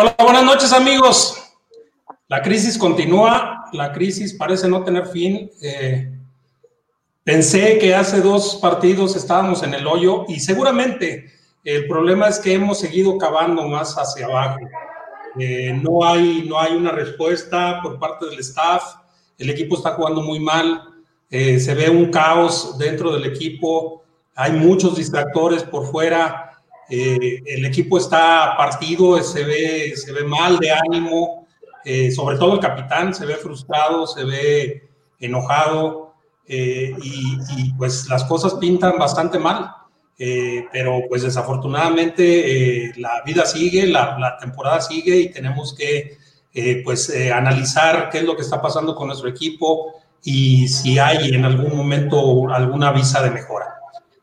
Hola, buenas noches amigos. La crisis continúa, la crisis parece no tener fin. Eh, pensé que hace dos partidos estábamos en el hoyo y seguramente el problema es que hemos seguido cavando más hacia abajo. Eh, no, hay, no hay una respuesta por parte del staff, el equipo está jugando muy mal, eh, se ve un caos dentro del equipo, hay muchos distractores por fuera eh, el equipo está partido, se ve, se ve mal de ánimo, eh, sobre todo el capitán se ve frustrado, se ve enojado eh, y, pues las cosas pintan bastante mal. pero pues desafortunadamente la vida sigue, la, la, temporada sigue y tenemos que pues analizar qué es lo que está pasando con nuestro equipo y si hay en algún momento alguna visa de mejora.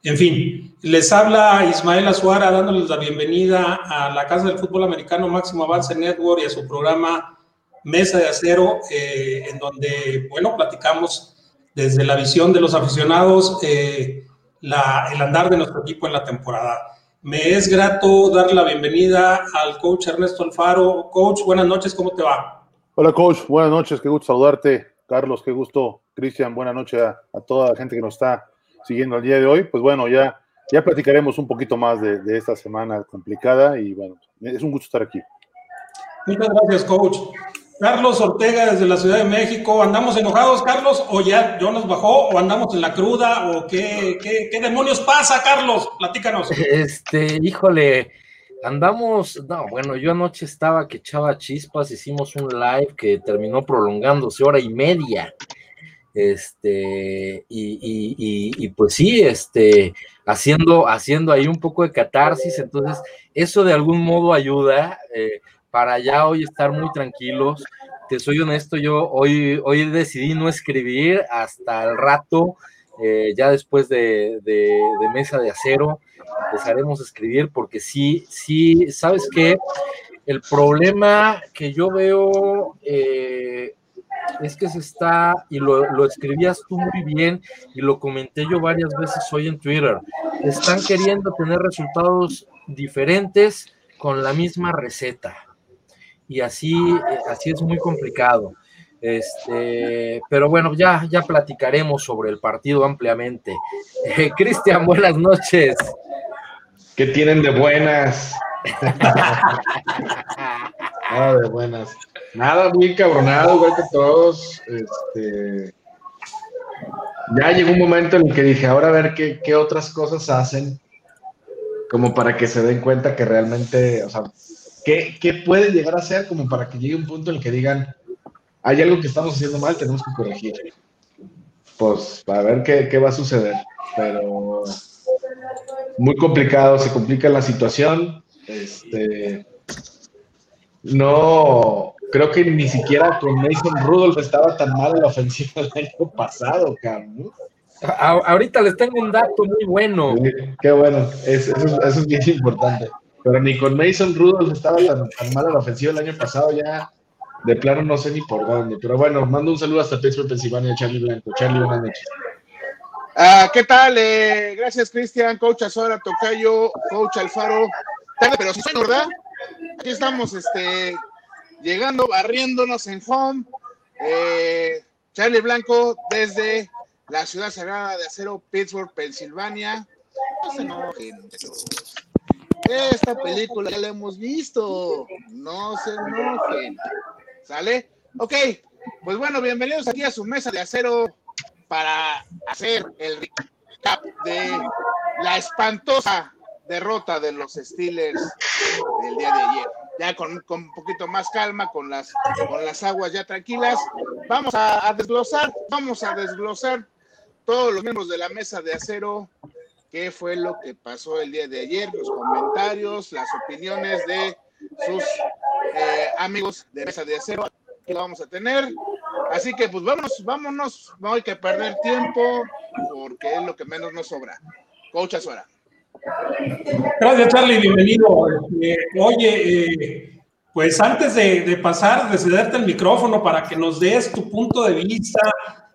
En fin, les habla Ismael Azuara dándoles la bienvenida a la Casa del Fútbol Americano Máximo Avance Network y a su programa Mesa de Acero, eh, en donde, bueno, platicamos desde la visión de los aficionados eh, el andar de nuestro equipo en la temporada. Me es grato dar la bienvenida al coach Ernesto Alfaro. Coach, buenas noches, ¿cómo te va? Hola, coach, buenas noches, qué gusto saludarte. Carlos, qué gusto. Cristian, buenas noches a, a toda la gente que nos está siguiendo el día de hoy. Pues bueno, ya, ya platicaremos un poquito más de, de esta semana complicada y bueno, es un gusto estar aquí. Muchas gracias, coach. Carlos Ortega desde la Ciudad de México. ¿Andamos enojados, Carlos? ¿O ya yo nos bajó? ¿O andamos en la cruda? ¿O qué, qué, qué, demonios pasa, Carlos? Platícanos. Este, híjole, andamos. No, bueno, yo anoche estaba que echaba chispas. Hicimos un live que terminó prolongándose hora y media. Este, y, pues sí, este, haciendo, haciendo ahí un poco de catarsis, entonces eso de algún modo ayuda eh, para ya hoy estar muy tranquilos. Te soy honesto, yo hoy, hoy decidí no escribir hasta el rato, eh, ya después de, de, mesa de acero, empezaremos a escribir porque sí, sí, ¿sabes qué? El problema que yo veo eh, es que se está, y lo, escribías tú muy bien, y lo comenté yo varias veces hoy en Twitter, están queriendo tener resultados diferentes con la misma receta. Y así, eh, así es muy complicado. Este, pero bueno, ya, ya platicaremos sobre el partido ampliamente. Eh, Cristian, buenas noches. ¿Qué tienen de buenas? Nada de buenas. Nada, muy cabronado, igual que todos. Este, ya llegó un momento en el que dije, ahora a ver qué, qué, otras cosas hacen, como para que se den cuenta que realmente, o sea, ¿qué, ¿qué puede llegar a ser como para que llegue un punto en el que digan, hay algo que estamos haciendo mal, tenemos que corregir. Pues, para ver qué, qué va a suceder. Pero muy complicado, se complica la situación. Este, no, creo que ni siquiera con Mason Rudolph estaba tan mal en la ofensiva el año pasado, cabrón. ahorita les tengo un dato muy bueno. qué bueno, eso, es bien importante. Pero ni con Mason Rudolph estaba tan, mal en la ofensiva el año pasado, ya de plano no sé ni por dónde. Pero bueno, mando un saludo hasta Pittsburgh, Pensilvania, Charlie Blanco. Charlie, buenas noches. Ah, ¿Qué tal? Eh, gracias, Cristian, coach Azora, Tocayo, coach Alfaro. Pero si soy, ¿verdad? Aquí estamos, este, llegando, barriéndonos en home. Eh, Charlie Blanco desde la ciudad sagrada de acero, Pittsburgh, Pensilvania. No se enojen. Esta película ya la hemos visto. No se enojen. ¿Sale? Ok. Pues bueno, bienvenidos aquí a su mesa de acero para hacer el recap de la espantosa derrota de los Steelers del día de ayer ya con, un poquito más calma, con las, con las aguas ya tranquilas. Vamos a, desglosar, vamos a desglosar todos los miembros de la mesa de acero, qué fue lo que pasó el día de ayer, los comentarios, las opiniones de sus eh, amigos de mesa de acero que vamos a tener. Así que pues vámonos, vámonos, no hay que perder tiempo porque es lo que menos nos sobra. Coach Azuara. Gracias, Charlie, bienvenido. Este, oye, eh, pues antes de, pasar, de cederte el micrófono para que nos des tu punto de vista,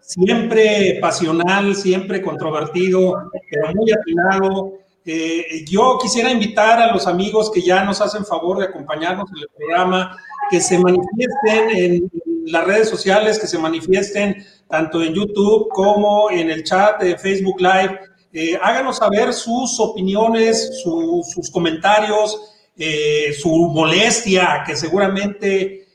siempre pasional, siempre controvertido, pero muy atinado, Eh, yo quisiera invitar a los amigos que ya nos hacen favor de acompañarnos en el programa, que se manifiesten en las redes sociales, que se manifiesten tanto en YouTube como en el chat de Facebook Live. Eh, háganos saber sus opiniones, sus comentarios, eh, su molestia, que seguramente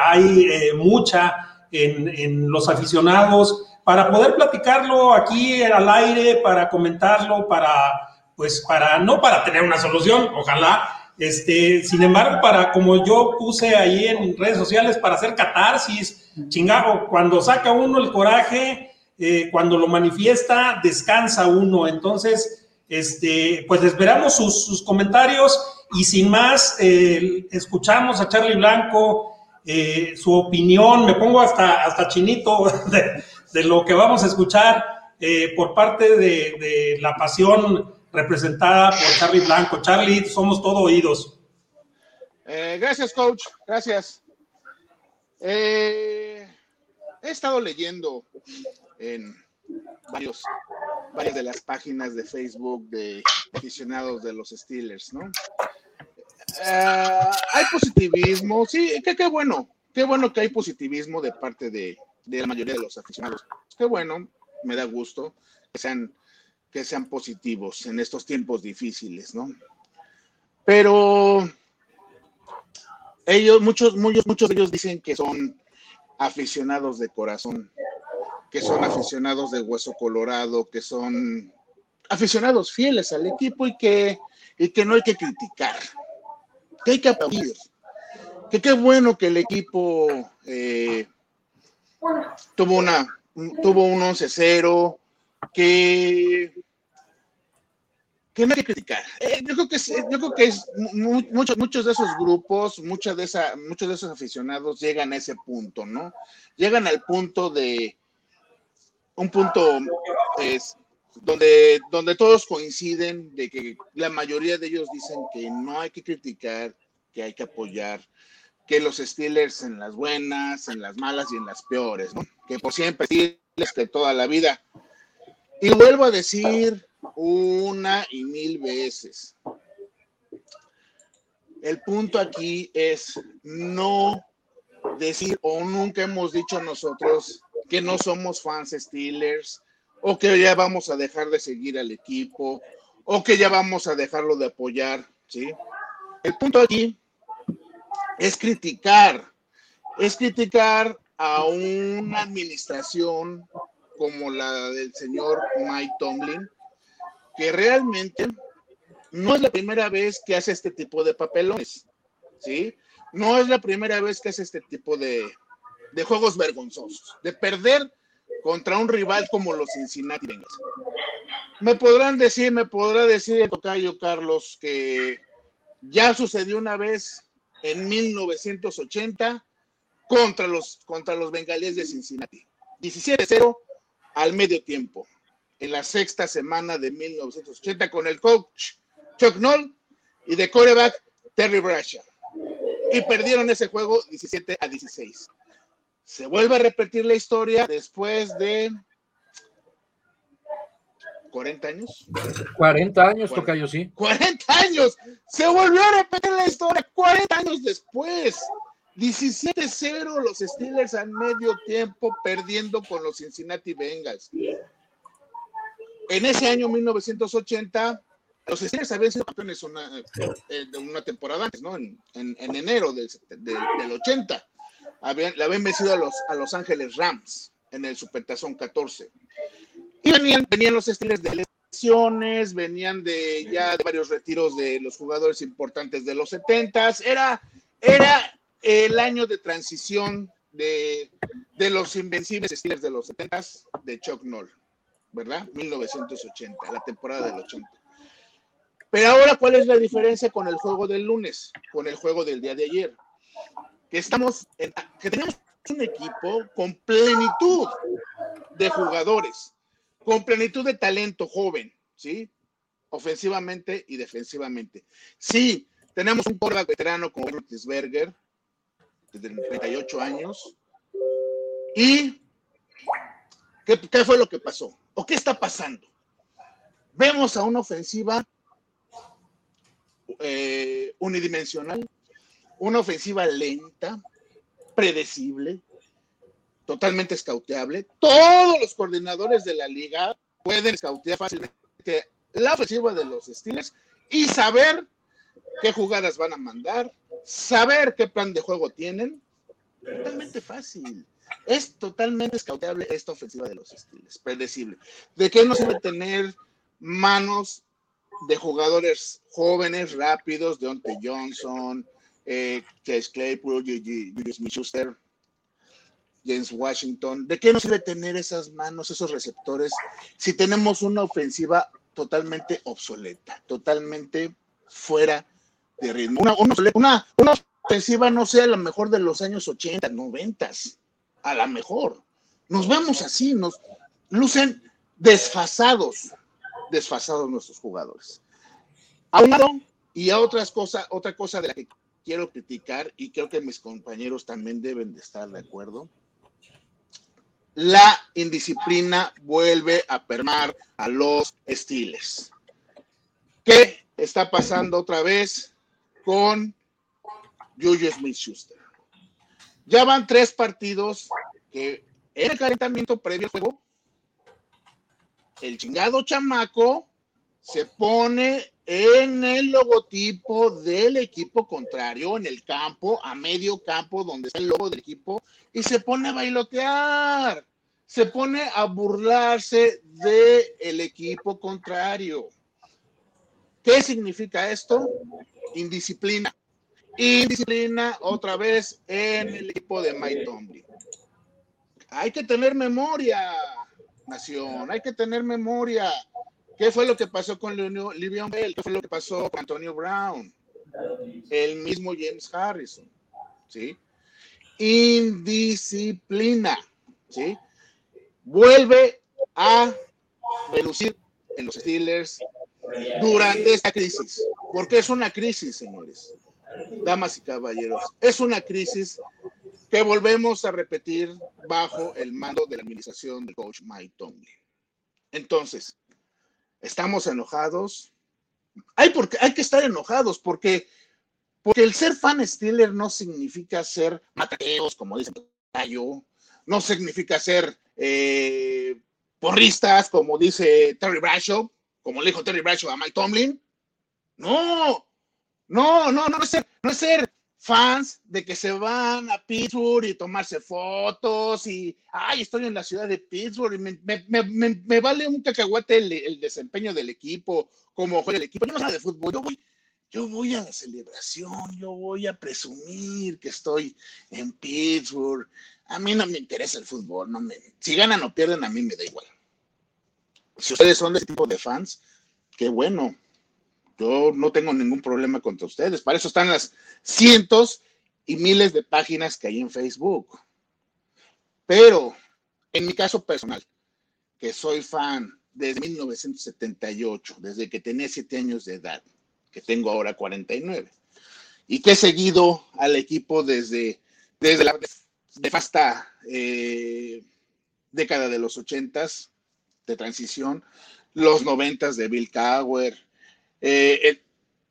hay mucha en, los aficionados, para poder platicarlo aquí al aire, para comentarlo, para pues para, no para tener una solución, ojalá, este, sin embargo, para, como yo puse ahí en redes sociales, para hacer catarsis, chingado, cuando saca uno el coraje, eh, cuando lo manifiesta, descansa uno. Entonces, este, pues esperamos sus, comentarios y sin más, eh, escuchamos a Charlie Blanco, eh, su opinión, me pongo hasta, hasta chinito de, lo que vamos a escuchar por parte de, la pasión representada por Charlie Blanco. Charlie, somos todo oídos. Gracias, coach. Gracias. He estado leyendo en varios, varias de las páginas de Facebook de aficionados de los Steelers, ¿no? Eh, hay positivismo, sí, qué, qué bueno, qué bueno que hay positivismo de parte de, de la mayoría de los aficionados. Qué bueno, me da gusto que sean que sean positivos en estos tiempos difíciles, ¿no? Pero ellos, muchos, muchos, muchos de ellos dicen que son aficionados de corazón, que son aficionados de hueso colorado, que son aficionados fieles al equipo y que, y que no hay que criticar, que hay que aplaudir, que qué bueno que el equipo eh, tuvo una tuvo un 11-0, que, que no hay que criticar. Eh, yo creo que es, yo creo que es muchos, muchos de esos grupos, muchas de esa, muchos de esos aficionados llegan a ese punto, ¿no? Llegan al punto de un punto es donde, donde todos coinciden de que la mayoría de ellos dicen que no hay que criticar, que hay que apoyar, que los Steelers en las buenas, en las malas y en las peores, ¿no? Que por siempre Steelers que toda la vida y vuelvo a decir una y mil veces. El punto aquí es no decir o nunca hemos dicho nosotros que no somos fans Steelers o que ya vamos a dejar de seguir al equipo o que ya vamos a dejarlo de apoyar, ¿sí? El punto aquí es criticar, es criticar a una administración como la del señor Mike Tomlin, que realmente no es la primera vez que hace este tipo de papelones, ¿sí? No es la primera vez que hace este tipo de, de juegos vergonzosos, de perder contra un rival como los Cincinnati Bengals. Me podrán decir, me podrá decir el tocayo Carlos que ya sucedió una vez en 1980 contra los, contra los bengalíes de Cincinnati. 17-0 al medio tiempo, en la sexta semana de 1980, con el coach Chuck Noll y de coreback Terry Bradshaw. Y perdieron ese juego 17 a 16. Se vuelve a repetir la historia después de 40 años. 40 años, toca yo sí. 40 años. Se volvió a repetir la historia 40 años después. 17-0 los Steelers al medio tiempo perdiendo con los Cincinnati Bengals. En ese año 1980, los Steelers habían sido campeones una, eh, de una temporada antes, ¿no? En, enero del, 80. Habían, le habían vencido a los, a los Ángeles Rams en el Supertazón 14. Y venían, venían los Steelers de lesiones, venían de ya de varios retiros de los jugadores importantes de los 70 Era, era el año de transición de, los invencibles Steelers de los 70 de Chuck Noll, ¿verdad? 1980, la temporada del 80. Pero ahora, ¿cuál es la diferencia con el juego del lunes, con el juego del día de ayer? Que estamos, que tenemos un equipo con plenitud de jugadores, con plenitud de talento joven, ¿sí? Ofensivamente y defensivamente. Sí, tenemos un quarterback veterano como Berger, desde 38 años. ¿Y qué, qué fue lo que pasó? ¿O qué está pasando? Vemos a una ofensiva eh, unidimensional, una ofensiva lenta, predecible, totalmente escauteable. Todos los coordinadores de la liga pueden escautear fácilmente la ofensiva de los Steelers y saber qué jugadas van a mandar, saber qué plan de juego tienen. Totalmente fácil. Es totalmente escauteable esta ofensiva de los Steelers, predecible. ¿De qué nos sirve tener manos de jugadores jóvenes, rápidos, Deontay Johnson, eh, Chase Claypool, Julius Schuster, James Washington? ¿De qué nos sirve tener esas manos, esos receptores, si tenemos una ofensiva totalmente obsoleta, totalmente fuera de ritmo? Una, una, una ofensiva, no sea la mejor de los años 80, 90, a la mejor. Nos vemos así, nos lucen desfasados, desfasados nuestros jugadores. A un lado y a otras cosas, otra cosa de la que quiero criticar y creo que mis compañeros también deben de estar de acuerdo. La indisciplina vuelve a permar a los estiles. ¿Qué está pasando otra vez con Juju Smith Schuster? Ya van tres partidos que en el calentamiento previo al juego, el chingado chamaco se pone en el logotipo del equipo contrario, en el campo, a medio campo, donde está el logo del equipo, y se pone a bailotear, se pone a burlarse del equipo contrario. ¿Qué significa esto? Indisciplina. Indisciplina otra vez en el equipo de Mike. Hay que tener memoria, nación, hay que tener memoria. ¿Qué fue lo que pasó con Livion Bell? ¿Qué fue lo que pasó con Antonio Brown? El mismo James Harrison, ¿sí? Indisciplina, ¿sí? Vuelve a reducir en los Steelers durante esta crisis, porque es una crisis, señores damas y caballeros, es una crisis que volvemos a repetir bajo el mando de la administración del coach Mike Tomlin. Entonces, estamos enojados. Hay, porque, hay que estar enojados porque, porque el ser fan Steeler no significa ser mateos, como dice yo, no significa ser eh, porristas, como dice Terry Bradshaw, como le dijo Terry Bradshaw a Mike Tomlin. No, no, no, no es ser, no es ser fans de que se van a Pittsburgh y tomarse fotos y, ay, estoy en la ciudad de Pittsburgh y me, vale un cacahuate el, desempeño del equipo, como juega el equipo. Yo no sé de fútbol, yo voy, yo voy a la celebración, yo voy a presumir que estoy en Pittsburgh. A mí no me interesa el fútbol, no me, si ganan o pierden, a mí me da igual. Si ustedes son de ese tipo de fans, qué bueno, yo no tengo ningún problema contra ustedes. Para eso están las cientos y miles de páginas que hay en Facebook. Pero en mi caso personal, que soy fan desde 1978, desde que tenía siete años de edad, que tengo ahora 49, y que he seguido al equipo desde, desde la nefasta eh, década de los ochentas de transición, los noventas de Bill Cowher, eh,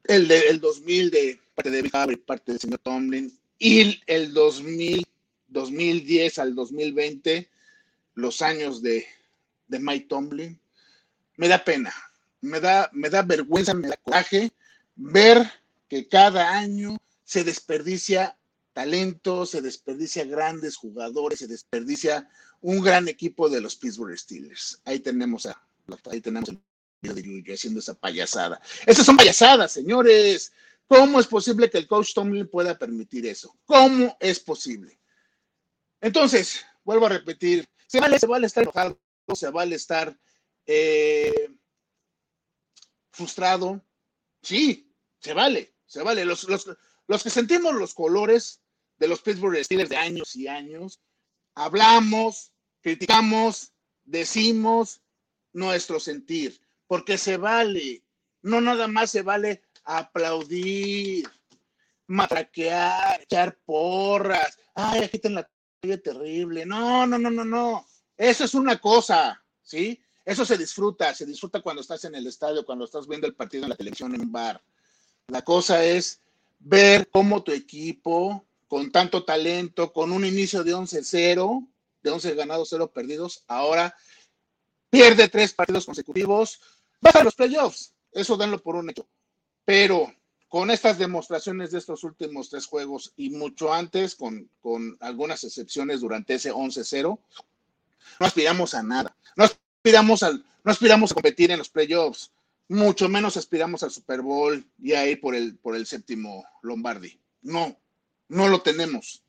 el, el, 2000 de parte de Bill parte del señor Tomlin, y el 2000, 2010 al 2020, los años de, de Mike Tomlin, me da pena, me da, me da vergüenza, me da coraje ver que cada año se desperdicia talento, se desperdicia grandes jugadores, se desperdicia un gran equipo de los Pittsburgh Steelers. Ahí tenemos a, ahí tenemos el de haciendo esa payasada. Esas son payasadas, señores. ¿Cómo es posible que el coach Tomlin pueda permitir eso? ¿Cómo es posible? Entonces, vuelvo a repetir, se vale, se vale estar enojado, se vale estar eh, frustrado. Sí, se vale, se vale. Los, los, los que sentimos los colores de los Pittsburgh Steelers de años y años, hablamos, criticamos, decimos nuestro sentir porque se vale, no nada más se vale aplaudir, matraquear, echar porras, ay, aquí está la terrible, no, no, no, no, no, eso es una cosa, ¿sí? Eso se disfruta, se disfruta cuando estás en el estadio, cuando estás viendo el partido en la televisión en bar. La cosa es ver cómo tu equipo, con tanto talento, con un inicio de 11-0, de 11 ganados, 0 perdidos, ahora pierde tres partidos consecutivos, baja los playoffs. Eso denlo por un hecho. Pero con estas demostraciones de estos últimos tres juegos y mucho antes, con, con algunas excepciones durante ese 11-0, no aspiramos a nada. No aspiramos, al, no aspiramos a competir en los playoffs, mucho menos aspiramos al Super Bowl y ahí por el, por el séptimo Lombardi. No, no lo tenemos.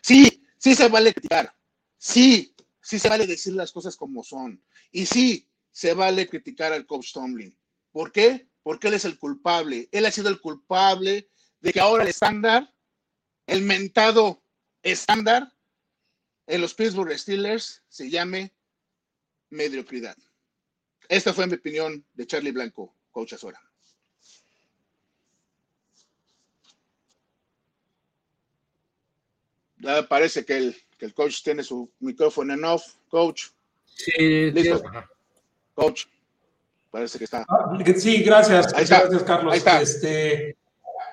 Sí, sí se vale criticar. Sí, sí se vale decir las cosas como son. Y sí, se vale criticar al coach Tomlin. ¿Por qué? Porque él es el culpable. Él ha sido el culpable de que ahora el estándar, el mentado estándar en los Pittsburgh Steelers se llame mediocridad. Esta fue mi opinión de Charlie Blanco, coach Azora. Ya parece que el, que el coach tiene su micrófono en off. Coach. Sí, Listo. Coach. Parece que está. Ah, Sí, gracias. Ahí está. Gracias, Carlos. Ahí está. Este,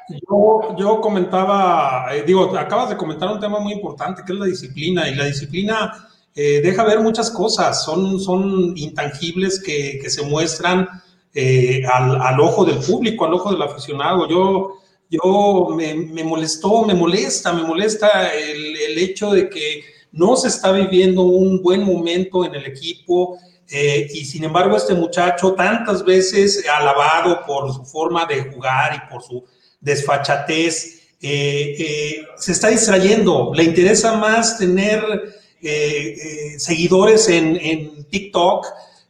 yo, yo comentaba, eh, digo, acabas de comentar un tema muy importante que es la disciplina. Y la disciplina eh, deja ver muchas cosas, son, son intangibles que, que se muestran eh, al, al ojo del público, al ojo del aficionado. Yo, yo me, me molestó, me molesta, me molesta el, el hecho de que no se está viviendo un buen momento en el equipo. Eh, y sin embargo, este muchacho, tantas veces alabado por su forma de jugar y por su desfachatez, eh, eh, se está distrayendo. Le interesa más tener seguidores en, en TikTok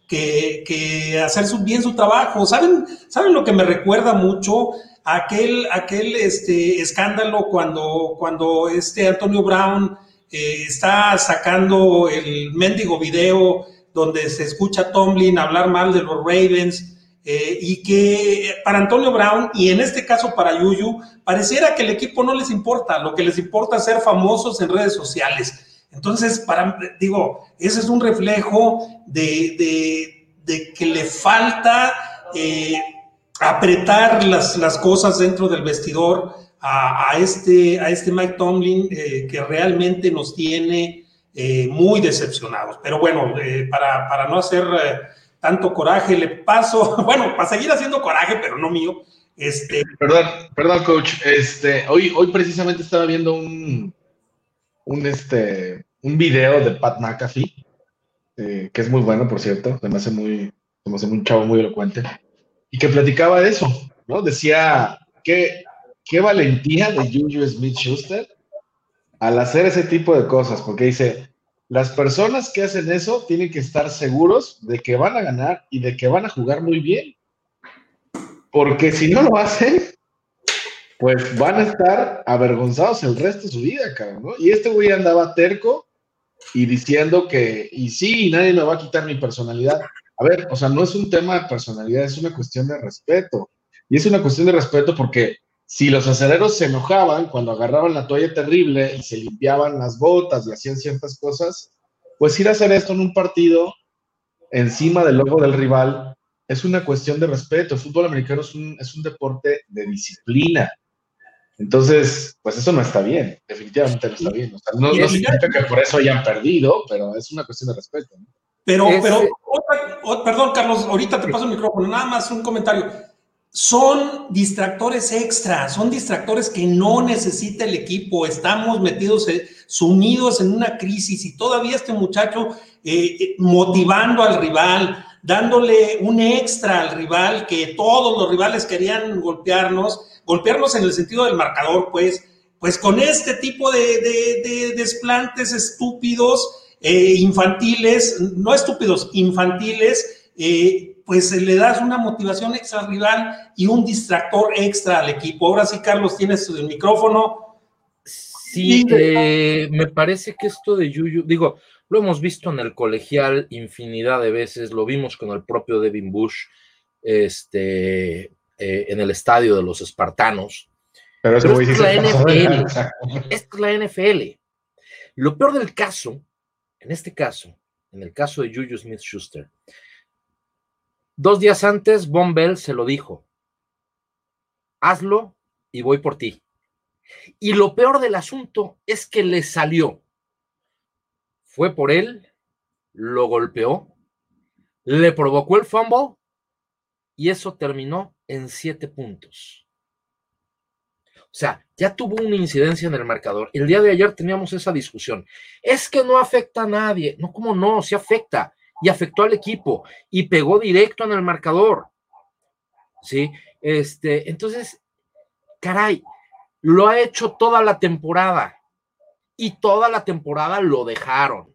que, que hacer bien su trabajo. ¿Saben, ¿Saben lo que me recuerda mucho? Aquel, aquel este, escándalo cuando, cuando este Antonio Brown está sacando el mendigo video donde se escucha a Tomlin hablar mal de los Ravens eh, y que para Antonio Brown y en este caso para Yuyu, pareciera que el equipo no les importa, lo que les importa es ser famosos en redes sociales. Entonces, para, digo, ese es un reflejo de, de- de que le falta eh, apretar las, las cosas dentro del vestidor a, este, a este Mike Tomlin eh, que realmente nos tiene eh, muy decepcionados. Pero bueno, eh, para, para no hacer eh, tanto coraje, le paso, bueno, para seguir haciendo coraje, pero no mío, este, Perdón, perdón, coach. Este, hoy, hoy precisamente estaba viendo un, un, este, un video de Pat McAfee, que es muy bueno, por cierto. Se me hace muy, se me un chavo muy elocuente. Y que platicaba eso, ¿no? Decía que qué valentía de Juju Smith Schuster al hacer ese tipo de cosas, porque dice, las personas que hacen eso tienen que estar seguros de que van a ganar y de que van a jugar muy bien. Porque si no lo hacen, pues van a estar avergonzados el resto de su vida, cabrón, ¿no? Y este güey andaba terco y diciendo que, y sí, nadie me va a quitar mi personalidad. A ver, o sea, no es un tema de personalidad, es una cuestión de respeto. Y es una cuestión de respeto porque si los acereros se enojaban cuando agarraban la toalla terrible y se limpiaban las botas y hacían ciertas cosas, pues ir a hacer esto en un partido encima del logo del rival es una cuestión de respeto. El fútbol americano es un, es un deporte de disciplina. Entonces, pues eso no está bien, definitivamente no está bien. O sea, no, no significa que por eso hayan perdido, pero es una cuestión de respeto. ¿no? Pero, pero, perdón, Carlos, ahorita te paso el micrófono, nada más un comentario. Son distractores extra, son distractores que no necesita el equipo. Estamos metidos, eh, sumidos en una crisis y todavía este muchacho eh, eh, motivando al rival, dándole un extra al rival, que todos los rivales querían golpearnos, golpearnos en el sentido del marcador, pues, pues con este tipo de, de- de desplantes estúpidos, eh, infantiles, no estúpidos, infantiles, pues eh, le das una motivación extra al rival y un distractor extra al equipo. Ahora sí, Carlos, tienes el micrófono. Sí, eh, me parece que esto de Yuyu, digo, lo hemos visto en el colegial infinidad de veces, lo vimos con el propio Devin Bush, este, eh, en el estadio de los Espartanos. Pero esto es la NFL. es la NFL. Lo peor del caso, en este caso, en el caso de Juju Smith Schuster, dos días antes, Von Bell se lo dijo. hazlo y voy por ti. Y lo peor del asunto es que le salió. Fue por él, lo golpeó, le provocó el fumble y eso terminó en siete puntos. O sea, ya tuvo una incidencia en el marcador. El día de ayer teníamos esa discusión. Es que no afecta a nadie. No, ¿cómo no? Sí afecta. Y afectó al equipo y pegó directo en el marcador. ¿Sí? Este, entonces, caray, lo ha hecho toda la temporada. Y toda la temporada lo dejaron.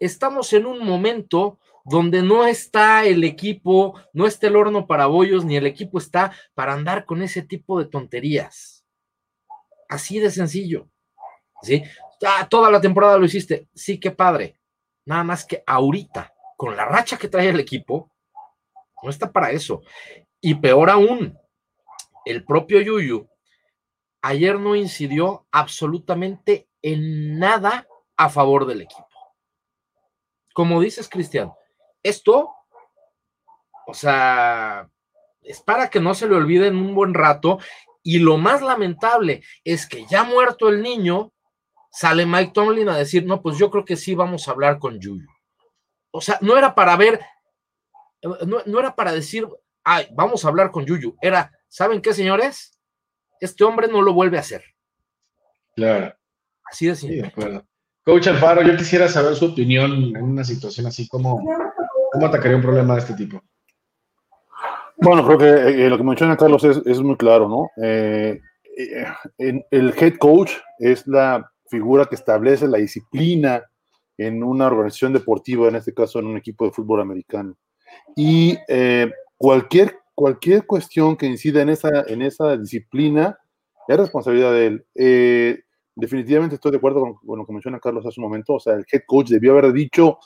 Estamos en un momento donde no está el equipo, no está el horno para bollos, ni el equipo está para andar con ese tipo de tonterías. Así de sencillo. ¿Sí? Ah, toda la temporada lo hiciste. Sí, qué padre. Nada más que ahorita, con la racha que trae el equipo, no está para eso. Y peor aún, el propio Yuyu ayer no incidió absolutamente en nada a favor del equipo. Como dices, Cristian, esto, o sea, es para que no se le olvide en un buen rato. Y lo más lamentable es que ya muerto el niño, sale Mike Tomlin a decir, no, pues yo creo que sí vamos a hablar con Yuyu. O sea, no era para ver, no, era para decir, ay, vamos a hablar con Yuyu. Era, ¿saben qué, señores? Este hombre no lo vuelve a hacer. Claro. Así de simple. Coach Alfaro, yo quisiera saber su opinión en una situación así como ¿Cómo atacaría un problema de este tipo? Bueno, creo que eh, lo que menciona Carlos es, muy claro, ¿no? Eh, eh, el head coach es la figura que establece la disciplina en una organización deportiva, en este caso en un equipo de fútbol americano. Y cualquier, cualquier cuestión que incida en esa, en esa disciplina es responsabilidad de él. definitivamente estoy de acuerdo con, con, lo que menciona Carlos hace un momento. O sea, el head coach debió haber dicho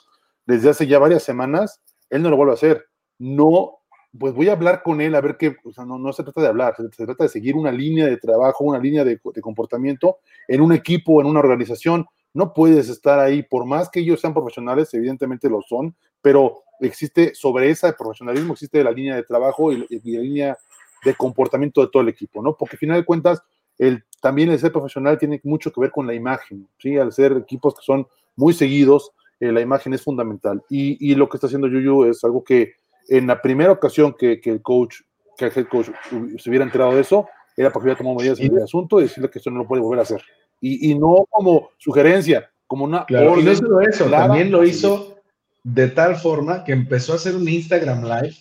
desde hace ya varias semanas, él no lo vuelve a hacer. No, pues voy a hablar con él a ver qué, o sea, no, no se trata de hablar, se, trata de seguir una línea de trabajo, una línea de, comportamiento en un equipo, en una organización. No puedes estar ahí, por más que ellos sean profesionales, evidentemente lo son, pero existe sobre ese profesionalismo, existe la línea de trabajo y, la línea de comportamiento de todo el equipo, ¿no? Porque al final de cuentas, el, también el ser profesional tiene mucho que ver con la imagen, ¿sí? Al ser equipos que son muy seguidos, eh, la imagen es fundamental. Y, lo que está haciendo Yuyu es algo que en la primera ocasión que, el coach, que el head coach se hubiera enterado de eso, era porque hubiera tomado medidas en el asunto y decirle que eso no lo puede volver a hacer. Y, no como sugerencia, como una claro, Y no solo eso, también lo hizo de tal forma que empezó a hacer un Instagram Live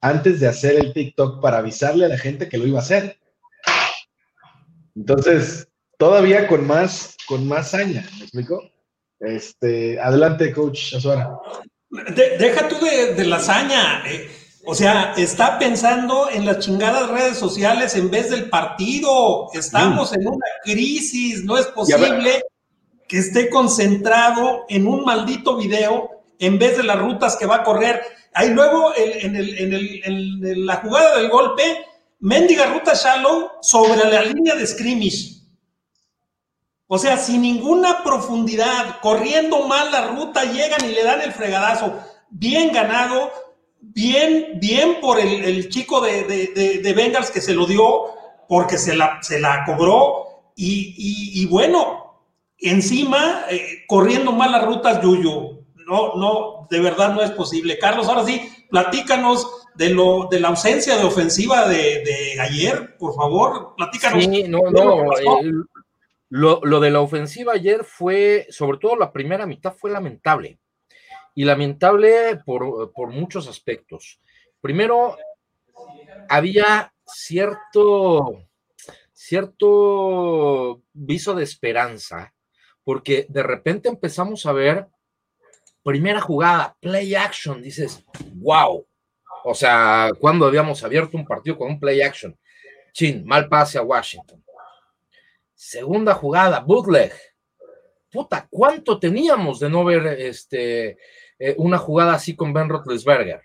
antes de hacer el TikTok para avisarle a la gente que lo iba a hacer. Entonces, todavía con más, con más saña, ¿me explico? Este, adelante, coach Azuara. Deja tú de, la hazaña. Eh, o sea, está pensando en las chingadas redes sociales en vez del partido. Estamos en una crisis. No es posible que esté concentrado en un maldito video en vez de las rutas que va a correr. Ahí luego, en, en la jugada del golpe, mendiga ruta shallow sobre la línea de scrimmage. O sea, sin ninguna profundidad, corriendo mal la ruta, llegan y le dan el fregadazo. Bien ganado, bien, bien por el, chico de, de, Bengals que se lo dio, porque se la, se la cobró. Y, bueno, encima, eh, corriendo mal las rutas, Yuyu. No, no, de verdad no es posible. Carlos, ahora sí, platícanos de lo de la ausencia de ofensiva de, ayer, por favor, platícanos. Sí, no, no, lo, de la ofensiva ayer fue, sobre todo la primera mitad, fue lamentable. Y lamentable por, muchos aspectos. Primero, había cierto, cierto viso de esperanza, porque de repente empezamos a ver primera jugada, play action, dices, wow. O sea, cuando habíamos abierto un partido con un play action, chin, mal pase a Washington Segunda jugada, bootleg. Puta, ¿cuánto teníamos de no ver este, eh, una jugada así con Ben Roethlisberger?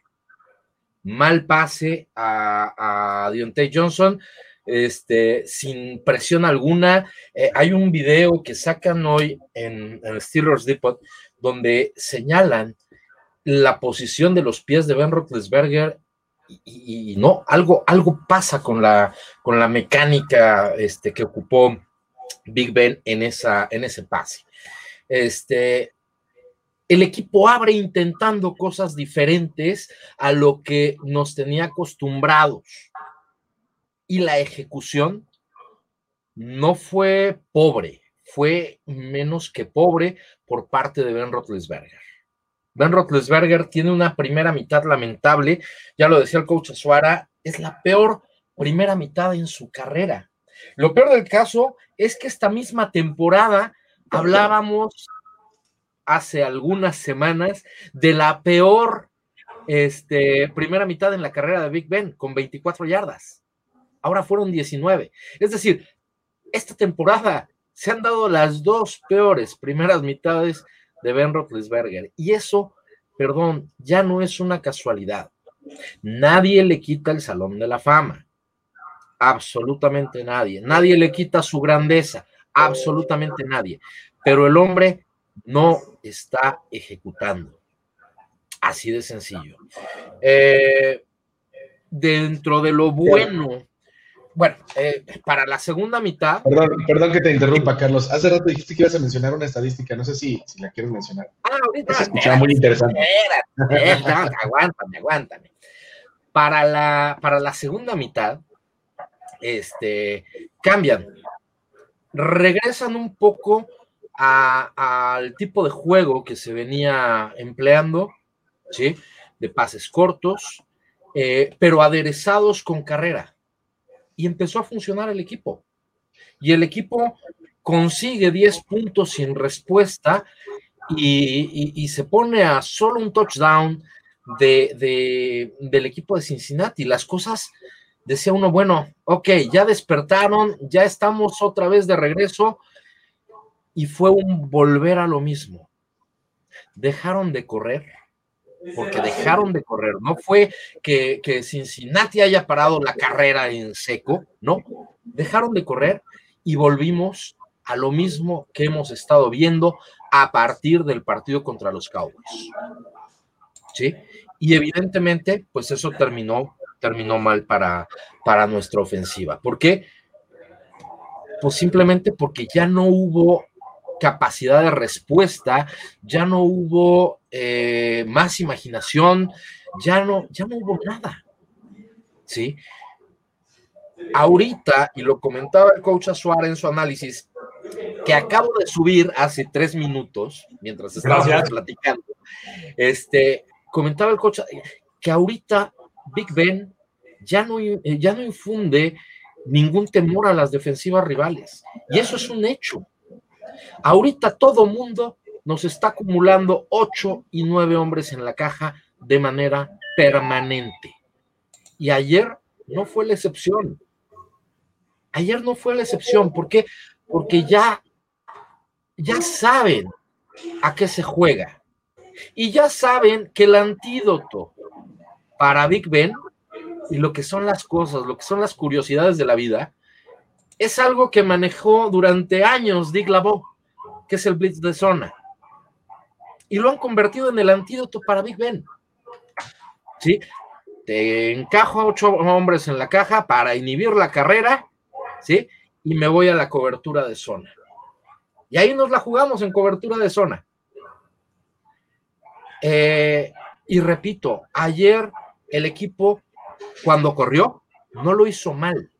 Mal pase a, a Deontay Johnson, este, sin presión alguna. Eh, hay un video que sacan hoy en, en Steelers Depot donde señalan la posición de los pies de Ben Roethlisberger y, no, algo, algo pasa con la, con la mecánica este, que ocupó Big Ben en, esa, en ese pase. Este, el equipo abre intentando cosas diferentes a lo que nos tenía acostumbrados. Y la ejecución no fue pobre, fue menos que pobre por parte de Ben Roethlisberger. Ben Roethlisberger tiene una primera mitad lamentable, ya lo decía el coach Azuara, es la peor primera mitad en su carrera. Lo peor del caso es que esta misma temporada hablábamos hace algunas semanas de la peor este, primera mitad en la carrera de Big Ben, con 24 yardas. Ahora fueron 19. Es decir, esta temporada se han dado las dos peores primeras mitades de Ben Roethlisberger. Y eso, perdón, ya no es una casualidad. Nadie le quita el Salón de la Fama. Absolutamente nadie. Nadie le quita su grandeza. Absolutamente nadie. Pero el hombre no está ejecutando. Así de sencillo. Eh, dentro de lo bueno bueno, eh, para la segunda mitad. Perdón, que te interrumpa, Carlos. Hace rato dijiste que ibas a mencionar una estadística, no sé si, si la quieres mencionar. Ah, ahorita. Se escuchaba muy interesante. aguántame, aguántame. Para la, para la segunda mitad, este, cambian. Regresan un poco al tipo de juego que se venía empleando, ¿sí? De pases cortos, eh, pero aderezados con carrera y empezó a funcionar el equipo. Y el equipo consigue 10 puntos sin respuesta y, se pone a solo un touchdown de, del equipo de Cincinnati. Las cosas, decía uno, bueno, ok, ya despertaron, ya estamos otra vez de regreso y fue un volver a lo mismo. Dejaron de correr porque dejaron de correr. No fue que, Cincinnati haya parado la carrera en seco, no. Dejaron de correr y volvimos a lo mismo que hemos estado viendo a partir del partido contra los Cowboys. ¿Sí? Y evidentemente, pues eso terminó, terminó mal para, para nuestra ofensiva. ¿Por qué? Pues simplemente porque ya no hubo capacidad de respuesta, ya no hubo eh, más imaginación, ya no, ya no hubo nada. ¿Sí? Ahorita, y lo comentaba el coach Azuara en su análisis, que acabo de subir hace tres minutos, mientras estábamos platicando, este, comentaba el coach que ahorita Big Ben ya no, ya no infunde ningún temor a las defensivas rivales. Y eso es un hecho. Ahorita todo mundo nos está acumulando ocho y nueve hombres en la caja de manera permanente. Y ayer no fue la excepción. Ayer no fue la excepción. ¿Por qué? Porque ya, ya saben a qué se juega. Y ya saben que el antídoto para Big Ben y lo que son las cosas, lo que son las curiosidades de la vida, es algo que manejó durante años Dick LaBeau que es el blitz de zona. Y lo han convertido en el antídoto para Big Ben. ¿Sí? Te encajo a ocho hombres en la caja para inhibir la carrera, ¿sí? Y me voy a la cobertura de zona. Y ahí nos la jugamos en cobertura de zona. Eh, y repito, ayer el equipo, cuando corrió, no lo hizo mal.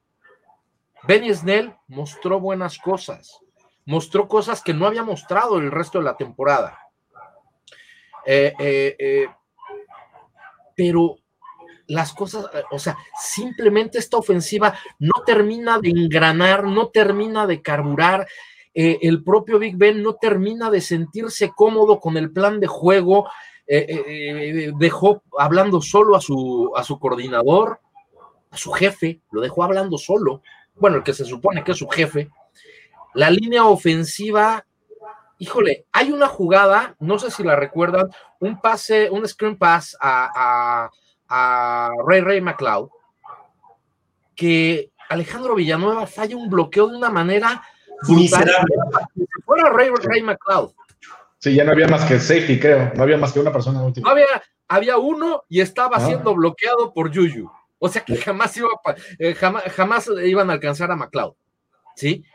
Benny Snell mostró buenas cosas mostró cosas que no había mostrado el resto de la temporada. Eh, eh, eh, pero las cosas, o sea, simplemente esta ofensiva no termina de engranar, no termina de carburar. el propio Big Ben no termina de sentirse cómodo con el plan de juego. Dejó hablando solo a su, a su coordinador, a su jefe, lo dejó hablando solo. Bueno, el que se supone que es su jefe, la línea ofensiva, híjole, hay una jugada, no sé si la recuerdan, un pase, un screen pass a, Ray Ray McLeod, que Alejandro Villanueva falla un bloqueo de una manera brutal. Si fuera Ray Ray McLeod. Sí, ya no había más que safety, creo. No había más que una persona. No había, había uno y estaba siendo bloqueado por Yuyu. O sea que jamás, iba, eh, jamás, jamás iban a alcanzar a McLeod. ¿Sí?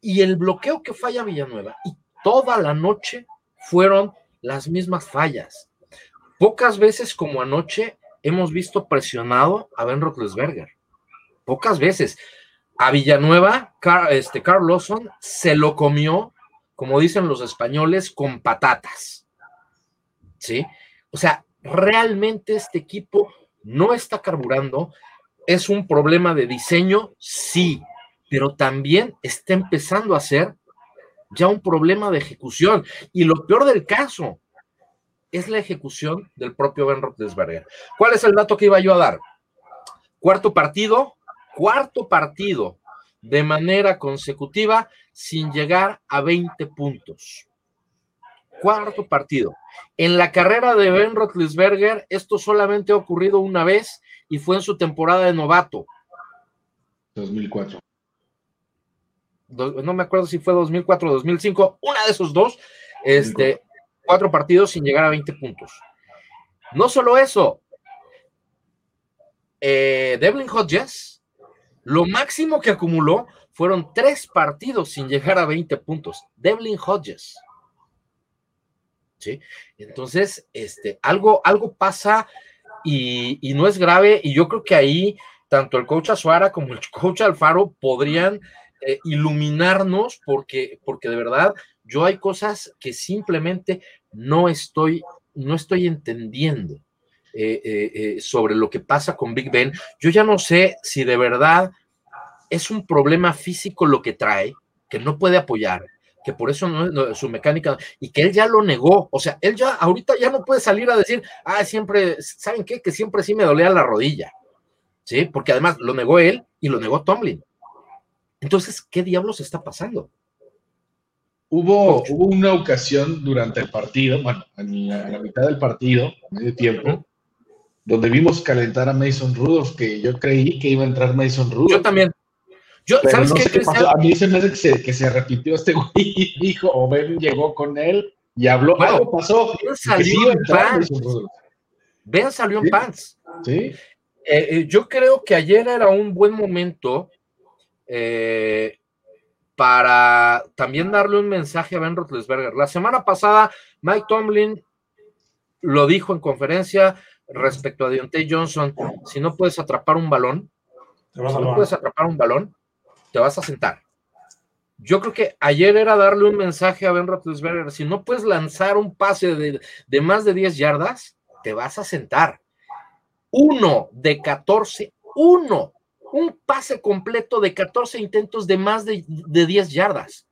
Y el bloqueo que falla Villanueva, y toda la noche fueron las mismas fallas. Pocas veces como anoche hemos visto presionado a Ben Roethlisberger. Pocas veces. A Villanueva, este, Carl Lawson se lo comió, como dicen los españoles, con patatas. ¿Sí? O sea, realmente este equipo no está carburando. Es un problema de diseño, sí, pero también está empezando a ser ya un problema de ejecución. Y lo peor del caso es la ejecución del propio Ben Roethlisberger. ¿Cuál es el dato que iba yo a dar? Cuarto partido, cuarto partido de manera consecutiva sin llegar a 20 puntos. Cuarto partido. En la carrera de Ben Roethlisberger, esto solamente ha ocurrido una vez y fue en su temporada de novato. 2004 no me acuerdo si fue 2004 o 2005, una de esos dos, este, cuatro partidos sin llegar a 20 puntos. No solo eso, eh, Devlin Hodges, lo máximo que acumuló fueron tres partidos sin llegar a 20 puntos. Devlin Hodges. ¿Sí? Entonces, este, algo, algo pasa y, no es grave, y yo creo que ahí tanto el coach Azuara como el coach Alfaro podrían eh, iluminarnos porque, porque de verdad yo hay cosas que simplemente no estoy, no estoy entendiendo eh, eh, sobre lo que pasa con Big Ben. Yo ya no sé si de verdad es un problema físico lo que trae, que no puede apoyar, que por eso no, su mecánica, y que él ya lo negó, o sea, él ya ahorita ya no puede salir a decir, ah, siempre, ¿saben qué? Que siempre sí me dolía la rodilla, ¿sí? Porque además lo negó él y lo negó Tomlin. Entonces, ¿qué diablos está pasando? Hubo, hubo una ocasión durante el partido, bueno, en la, mitad del partido, medio tiempo, donde vimos calentar a Mason Rudolph, que yo creí que iba a entrar Mason Rudolph. Yo también. Yo, ¿sabes qué, A mí se me hace que se, que se repitió este güey y dijo, o Ben llegó con él y habló. algo pasó. Ben salió en pants. Ben salió en pants. Sí. Eh, eh, yo creo que ayer era un buen momento eh, para también darle un mensaje a Ben Roethlisberger. La semana pasada, Mike Tomlin lo dijo en conferencia respecto a Deontay Johnson: si no puedes atrapar un balón, si no puedes atrapar un balón, te vas a sentar. Yo creo que ayer era darle un mensaje a Ben Roethlisberger: si no puedes lanzar un pase de, de más de 10 yardas, te vas a sentar. Uno de 14, uno un pase completo de 14 intentos de más de, 10 yardas.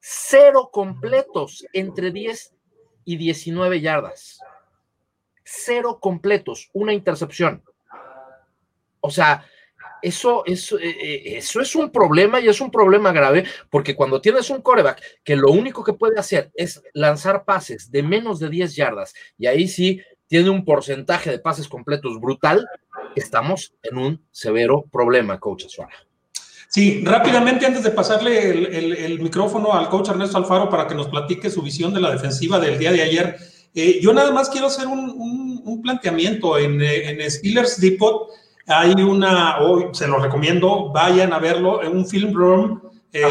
Cero completos entre 10 y 19 yardas. Cero completos, una intercepción. O sea, eso, eso, eh, eh, eso es un problema y es un problema grave porque cuando tienes un coreback que lo único que puede hacer es lanzar pases de menos de 10 yardas y ahí sí tiene un porcentaje de pases completos brutal, estamos en un severo problema, coach Suárez. Sí, rápidamente antes de pasarle el, micrófono al coach Ernesto Alfaro para que nos platique su visión de la defensiva del día de ayer, eh, yo nada más quiero hacer un, planteamiento en, en, Steelers Depot. Hay una, hoy se lo recomiendo, vayan a verlo, en un film room, eh,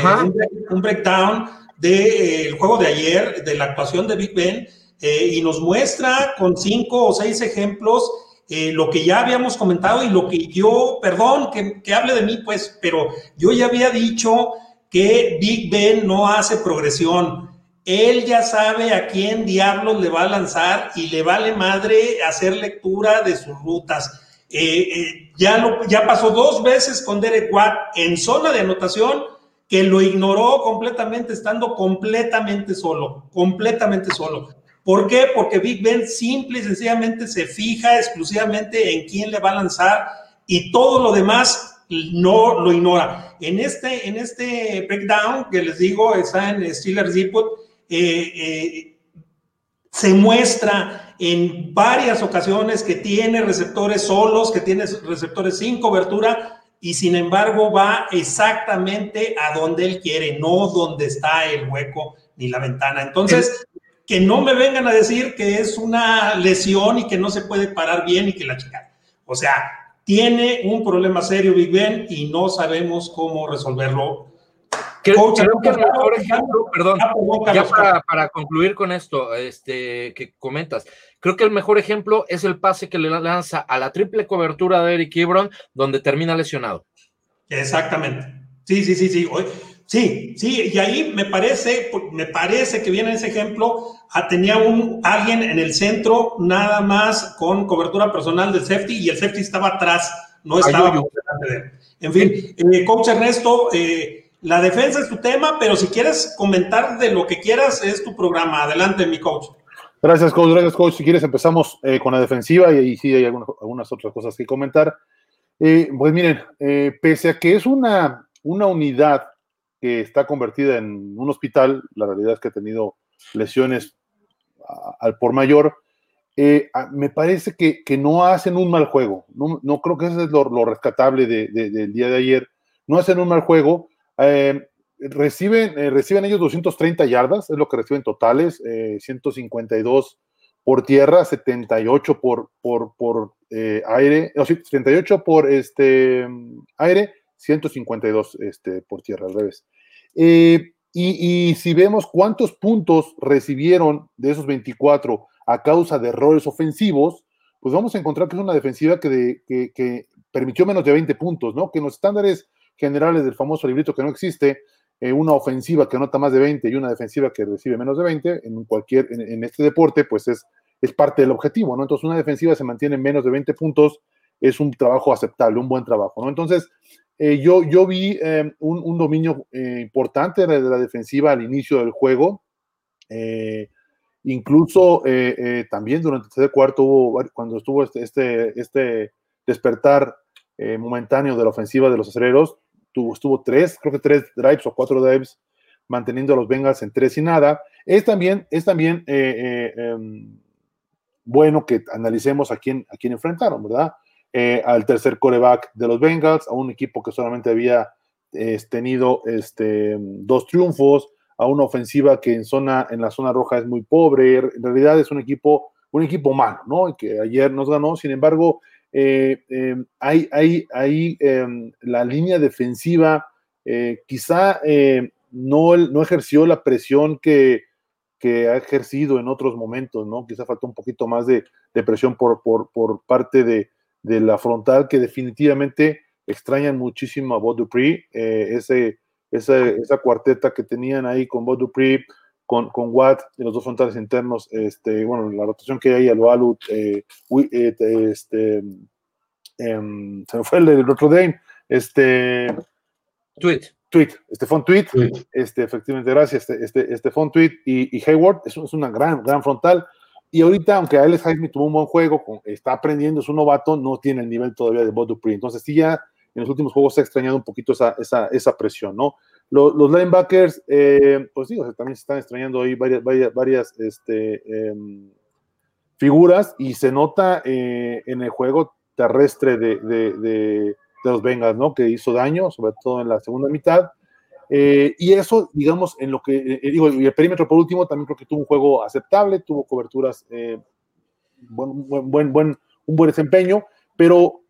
un, breakdown del eh, juego de ayer, de la actuación de Big Ben, y nos muestra con cinco o seis ejemplos eh, lo que ya habíamos comentado y lo que yo, perdón que, hable de mí, pues, pero yo ya había dicho que Big Ben no hace progresión. Él ya sabe a quién diablos le va a lanzar y le vale madre hacer lectura de sus rutas. Eh, eh, ya, lo, ya pasó dos veces con Derek Watt en zona de anotación que lo ignoró completamente, estando completamente solo, completamente solo. ¿Por qué? Porque Big Ben simple y sencillamente se fija exclusivamente en quién le va a lanzar y todo lo demás no lo ignora. En este, en este breakdown que les digo, está en Steelers Depot, eh, eh, se muestra en varias ocasiones que tiene receptores solos, que tiene receptores sin cobertura y sin embargo va exactamente a donde él quiere, no donde está el hueco ni la ventana. Entonces, que no me vengan a decir que es una lesión y que no se puede parar bien y que la chica. O sea, tiene un problema serio Big Ben y no sabemos cómo resolverlo. Creo, que el mejor ejemplo, perdón, ya para, para, concluir con esto este, que comentas, creo que el mejor ejemplo es el pase que le lanza a la triple cobertura de Eric Ebron, donde termina lesionado. Exactamente. Sí, sí, sí, sí. Sí, sí, y ahí me parece, me parece que viene ese ejemplo, ah, tenía un, alguien en el centro nada más con cobertura personal del safety y el safety estaba atrás, no estaba delante de él. En fin, eh, coach Ernesto, eh, la defensa es tu tema, pero si quieres comentar de lo que quieras, es tu programa. Adelante, mi coach. Gracias, coach. Gracias, coach. Si quieres, empezamos eh, con la defensiva y ahí sí hay algunas, otras cosas que comentar. pues miren, pese a que es una, una unidad que está convertida en un hospital, la realidad es que ha tenido lesiones al por mayor, eh, me parece que, no hacen un mal juego. No, creo que eso es lo, rescatable del día de ayer. No hacen un mal juego. Eh, reciben, eh, reciben ellos 230 yardas, es lo que reciben totales, 152 por tierra, 78 por, por, por aire, no, 78 por este, aire, 152 este, por tierra, al revés. Eh, y, si vemos cuántos puntos recibieron de esos 24 a causa de errores ofensivos, pues vamos a encontrar que es una defensiva que, que, permitió menos de 20 puntos, ¿no? Que en los estándares generales del famoso librito que no existe, eh, una ofensiva que anota más de 20 y una defensiva que recibe menos de 20 en cualquier en, este deporte, pues es, es parte del objetivo, ¿no? Entonces una defensiva se mantiene en menos de 20 puntos, es un trabajo aceptable, un buen trabajo, ¿no? Entonces, eh, yo, yo vi eh, un, dominio eh, importante de la, defensiva al inicio del juego. incluso también durante el tercer cuarto cuando estuvo este, este, este despertar momentáneo de la ofensiva de los aceleros, tuvo, estuvo tres, creo que tres drives o cuatro drives manteniendo a los Bengals en tres y nada. Es también, es también em, bueno que analicemos a quién, a quién enfrentaron, ¿verdad? Eh, al tercer coreback de los Bengals, a un equipo que solamente había tenido este, dos triunfos, a una ofensiva que en, zona, en la zona roja es muy pobre, en realidad es un equipo, un equipo malo, ¿no? Que ayer nos ganó, sin embargo, eh, em, hay, hay, hay em, la línea defensiva eh, quizá no, no ejerció la presión que, que, ha ejercido en otros momentos, ¿no? Quizá faltó un poquito más de, presión por, por, parte de, de la frontal que definitivamente extrañan muchísimo a Bob eh, ese, esa, cuarteta que tenían ahí con Bob con, con Watt, los dos frontales internos, este, bueno, la rotación que hay a lo Alu, eh, eh, este, em, se me fue el del otro Dame, este... Tweet. Tweet, Estefan Tweet, este, efectivamente, gracias, este, este, Tweet y, y Hayward, es, es, una gran, gran frontal, y ahorita, aunque Alex Jaime tuvo un buen juego, está aprendiendo, es un novato, no tiene el nivel todavía de Bob Dupree. Entonces, sí, ya en los últimos juegos se ha extrañado un poquito esa, esa, esa presión, ¿no? Los, linebackers, eh, pues digo, también se están extrañando ahí varias, varias, este, em, figuras y se nota eh, en el juego terrestre de, de, de, los Bengals, ¿no? Que hizo daño, sobre todo en la segunda mitad. Eh, y eso, digamos, en lo que, eh, digo, y el perímetro por último también creo que tuvo un juego aceptable, tuvo coberturas, eh, buen, buen, buen, un buen desempeño, pero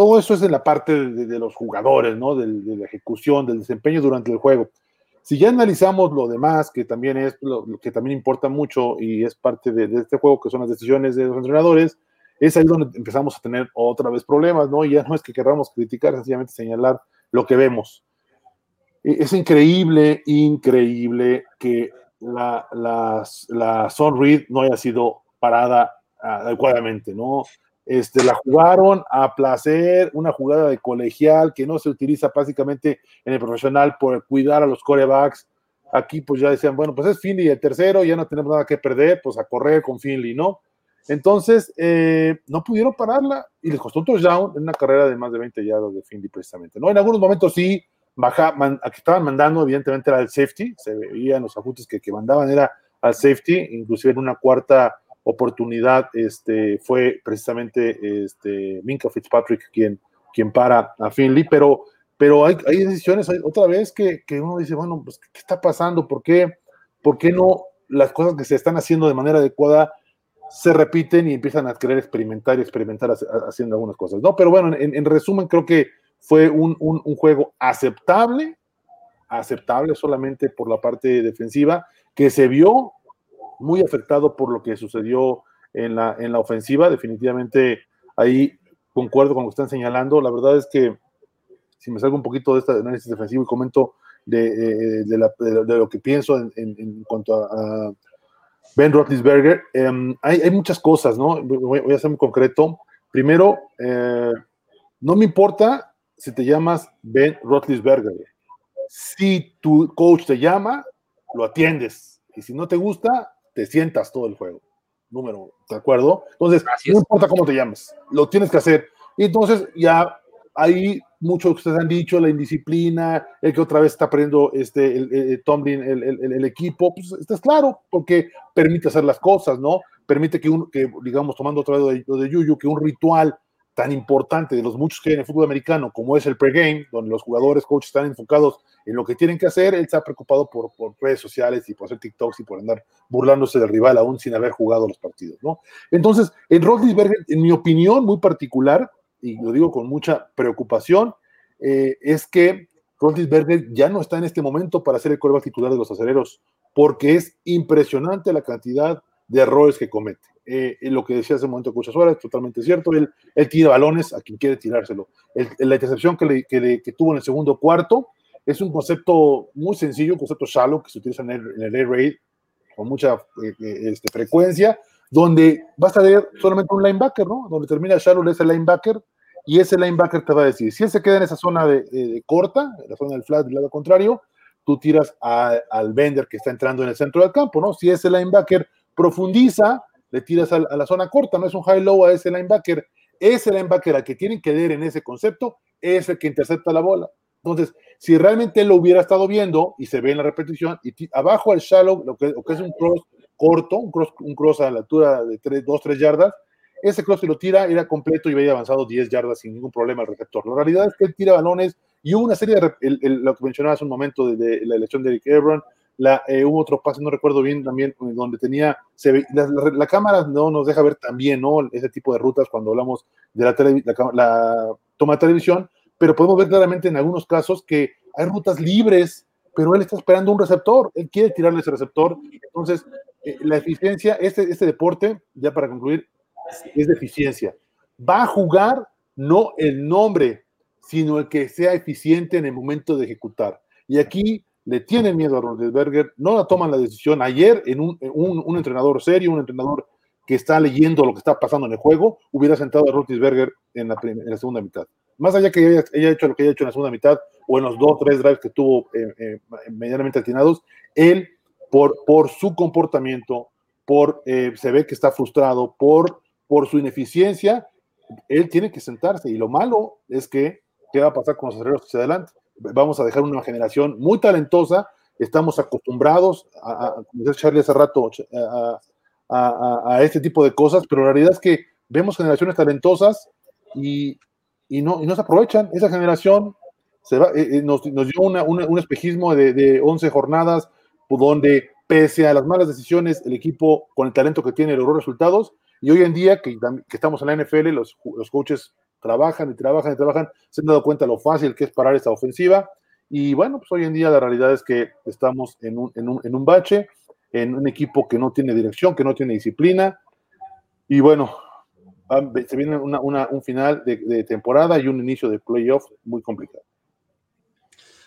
todo eso es en la parte de, los jugadores, ¿no? De, la ejecución, del desempeño durante el juego. Si ya analizamos lo demás, que también es lo, que también importa mucho y es parte de, de, este juego, que son las decisiones de los entrenadores, es ahí donde empezamos a tener otra vez problemas, ¿no? Y ya no es que queramos criticar, sencillamente señalar lo que vemos. E-, es increíble, increíble que la, la, la Son Reed no haya sido parada adecuadamente, ¿no? Este, la jugaron a placer, una jugada de colegial que no se utiliza básicamente en el profesional por cuidar a los corebacks. Aquí pues ya decían, bueno, pues es Finley el tercero, ya no tenemos nada que perder, pues a correr con Finley, ¿no? Entonces, eh, no pudieron pararla y les costó un touchdown en una carrera de más de 20 yardas de Finley precisamente, ¿no? En algunos momentos sí, baja, que estaban mandando, evidentemente era el safety, se veían los ajustes que, que mandaban, era al safety, inclusive en una cuarta oportunidad este, fue precisamente este, Minka Fitzpatrick quien, quien para a Finley, pero, pero hay, hay decisiones otra vez que, que, uno dice, bueno, pues, ¿qué está pasando? ¿Por qué, por qué no las cosas que se están haciendo de manera adecuada se repiten y empiezan a querer experimentar y experimentar haciendo algunas cosas, ¿no? Pero bueno, en, resumen, creo que fue un, juego aceptable, aceptable solamente por la parte defensiva, que se vio muy afectado por lo que sucedió en la, en la ofensiva. Definitivamente ahí concuerdo con lo que están señalando. La verdad es que si me salgo un poquito de este análisis defensivo y comento de, de, lo que pienso en, cuanto a Ben Roethlisberger, em, hay, muchas cosas, ¿no? Voy, a ser muy concreto. Primero, eh, no me importa si te llamas Ben Roethlisberger. Si tu coach te llama, lo atiendes. Y si no te gusta, te sientas todo el juego. Número, ¿de acuerdo? Entonces, no importa cómo te llames, lo tienes que hacer. Y entonces ya hay mucho que ustedes han dicho, la indisciplina, el que otra vez está perdiendo este, el, Tomlin, el, equipo, pues está claro, porque permite hacer las cosas, ¿no? Permite que, un, que digamos, tomando otra vez lo de, Yuyu, que un ritual tan importante de los muchos que hay en el fútbol americano, como es el pregame, donde los jugadores, coaches están enfocados en lo que tienen que hacer, él está preocupado por, por redes sociales y por hacer TikToks y por andar burlándose del rival aún sin haber jugado los partidos, ¿no? Entonces, en Rodlisberger, en mi opinión muy particular, y lo digo con mucha preocupación, eh, es que Roethlisberger ya no está en este momento para ser el coreback titular de los aceleros, porque es impresionante la cantidad de errores que comete. Eh, lo que decía hace un momento Suárez es totalmente cierto. Él, él, tira balones a quien quiere tirárselo. la intercepción que, le, que, tuvo en el segundo cuarto es un concepto muy sencillo, un concepto shallow que se utiliza en el, en Air Raid con mucha eh, este, frecuencia, donde vas a ver solamente un linebacker, ¿no? Donde termina Shallow es el linebacker y ese linebacker te va a decir, si él se queda en esa zona de, corta, la zona del flat del lado contrario, tú tiras al vender que está entrando en el centro del campo, ¿no? Si ese linebacker profundiza, le tiras a, la zona corta, no es un high-low a ese linebacker. Ese linebacker al que tienen que ver en ese concepto es el que intercepta la bola. Entonces, si realmente lo hubiera estado viendo y se ve en la repetición, y abajo al shallow, lo que, es un cross corto, un cross, un cross a la altura de 2, 3 yardas, ese cross que lo tira era completo y había avanzado 10 yardas sin ningún problema el receptor. La realidad es que él tira balones y hubo una serie de, lo que mencionaba hace un momento de, la elección de Eric Ebron, la, eh, hubo otro pase, no recuerdo bien también, donde tenía, se la, cámara no nos deja ver también, ¿no? Ese tipo de rutas cuando hablamos de la, la, toma de televisión, pero podemos ver claramente en algunos casos que hay rutas libres, pero él está esperando un receptor, él quiere tirarle ese receptor, entonces eh, la eficiencia, este, este deporte, ya para concluir, es de eficiencia. Va a jugar no el nombre, sino el que sea eficiente en el momento de ejecutar. Y aquí le tienen miedo a Rodelsberger, no la toman la decisión. Ayer, en un, un, entrenador serio, un entrenador que está leyendo lo que está pasando en el juego, hubiera sentado a Rodelsberger en la, segunda mitad. Más allá que haya, hecho lo que haya hecho en la segunda mitad, o en los dos tres drives que tuvo eh, eh, medianamente atinados, él, por, por su comportamiento, por eh, se ve que está frustrado, por por su ineficiencia, él tiene que sentarse. Y lo malo es que, ¿qué va a pasar con los aceleros hacia adelante? Vamos a dejar una generación muy talentosa, estamos acostumbrados, a, Charlie hace rato, a, este tipo de cosas, pero la realidad es que vemos generaciones talentosas y, no, no se aprovechan. Esa generación se va, eh, eh, nos, dio un espejismo de, de 11 jornadas donde pese a las malas decisiones, el equipo con el talento que tiene logró resultados y hoy en día, que, estamos en la NFL, los, los, coaches trabajan y trabajan y trabajan, se han dado cuenta lo fácil que es parar esta ofensiva. Y bueno, pues hoy en día la realidad es que estamos en un, en un, en un bache, en un equipo que no tiene dirección, que no tiene disciplina. Y bueno, se viene una, una, un final de, temporada y un inicio de playoff muy complicado.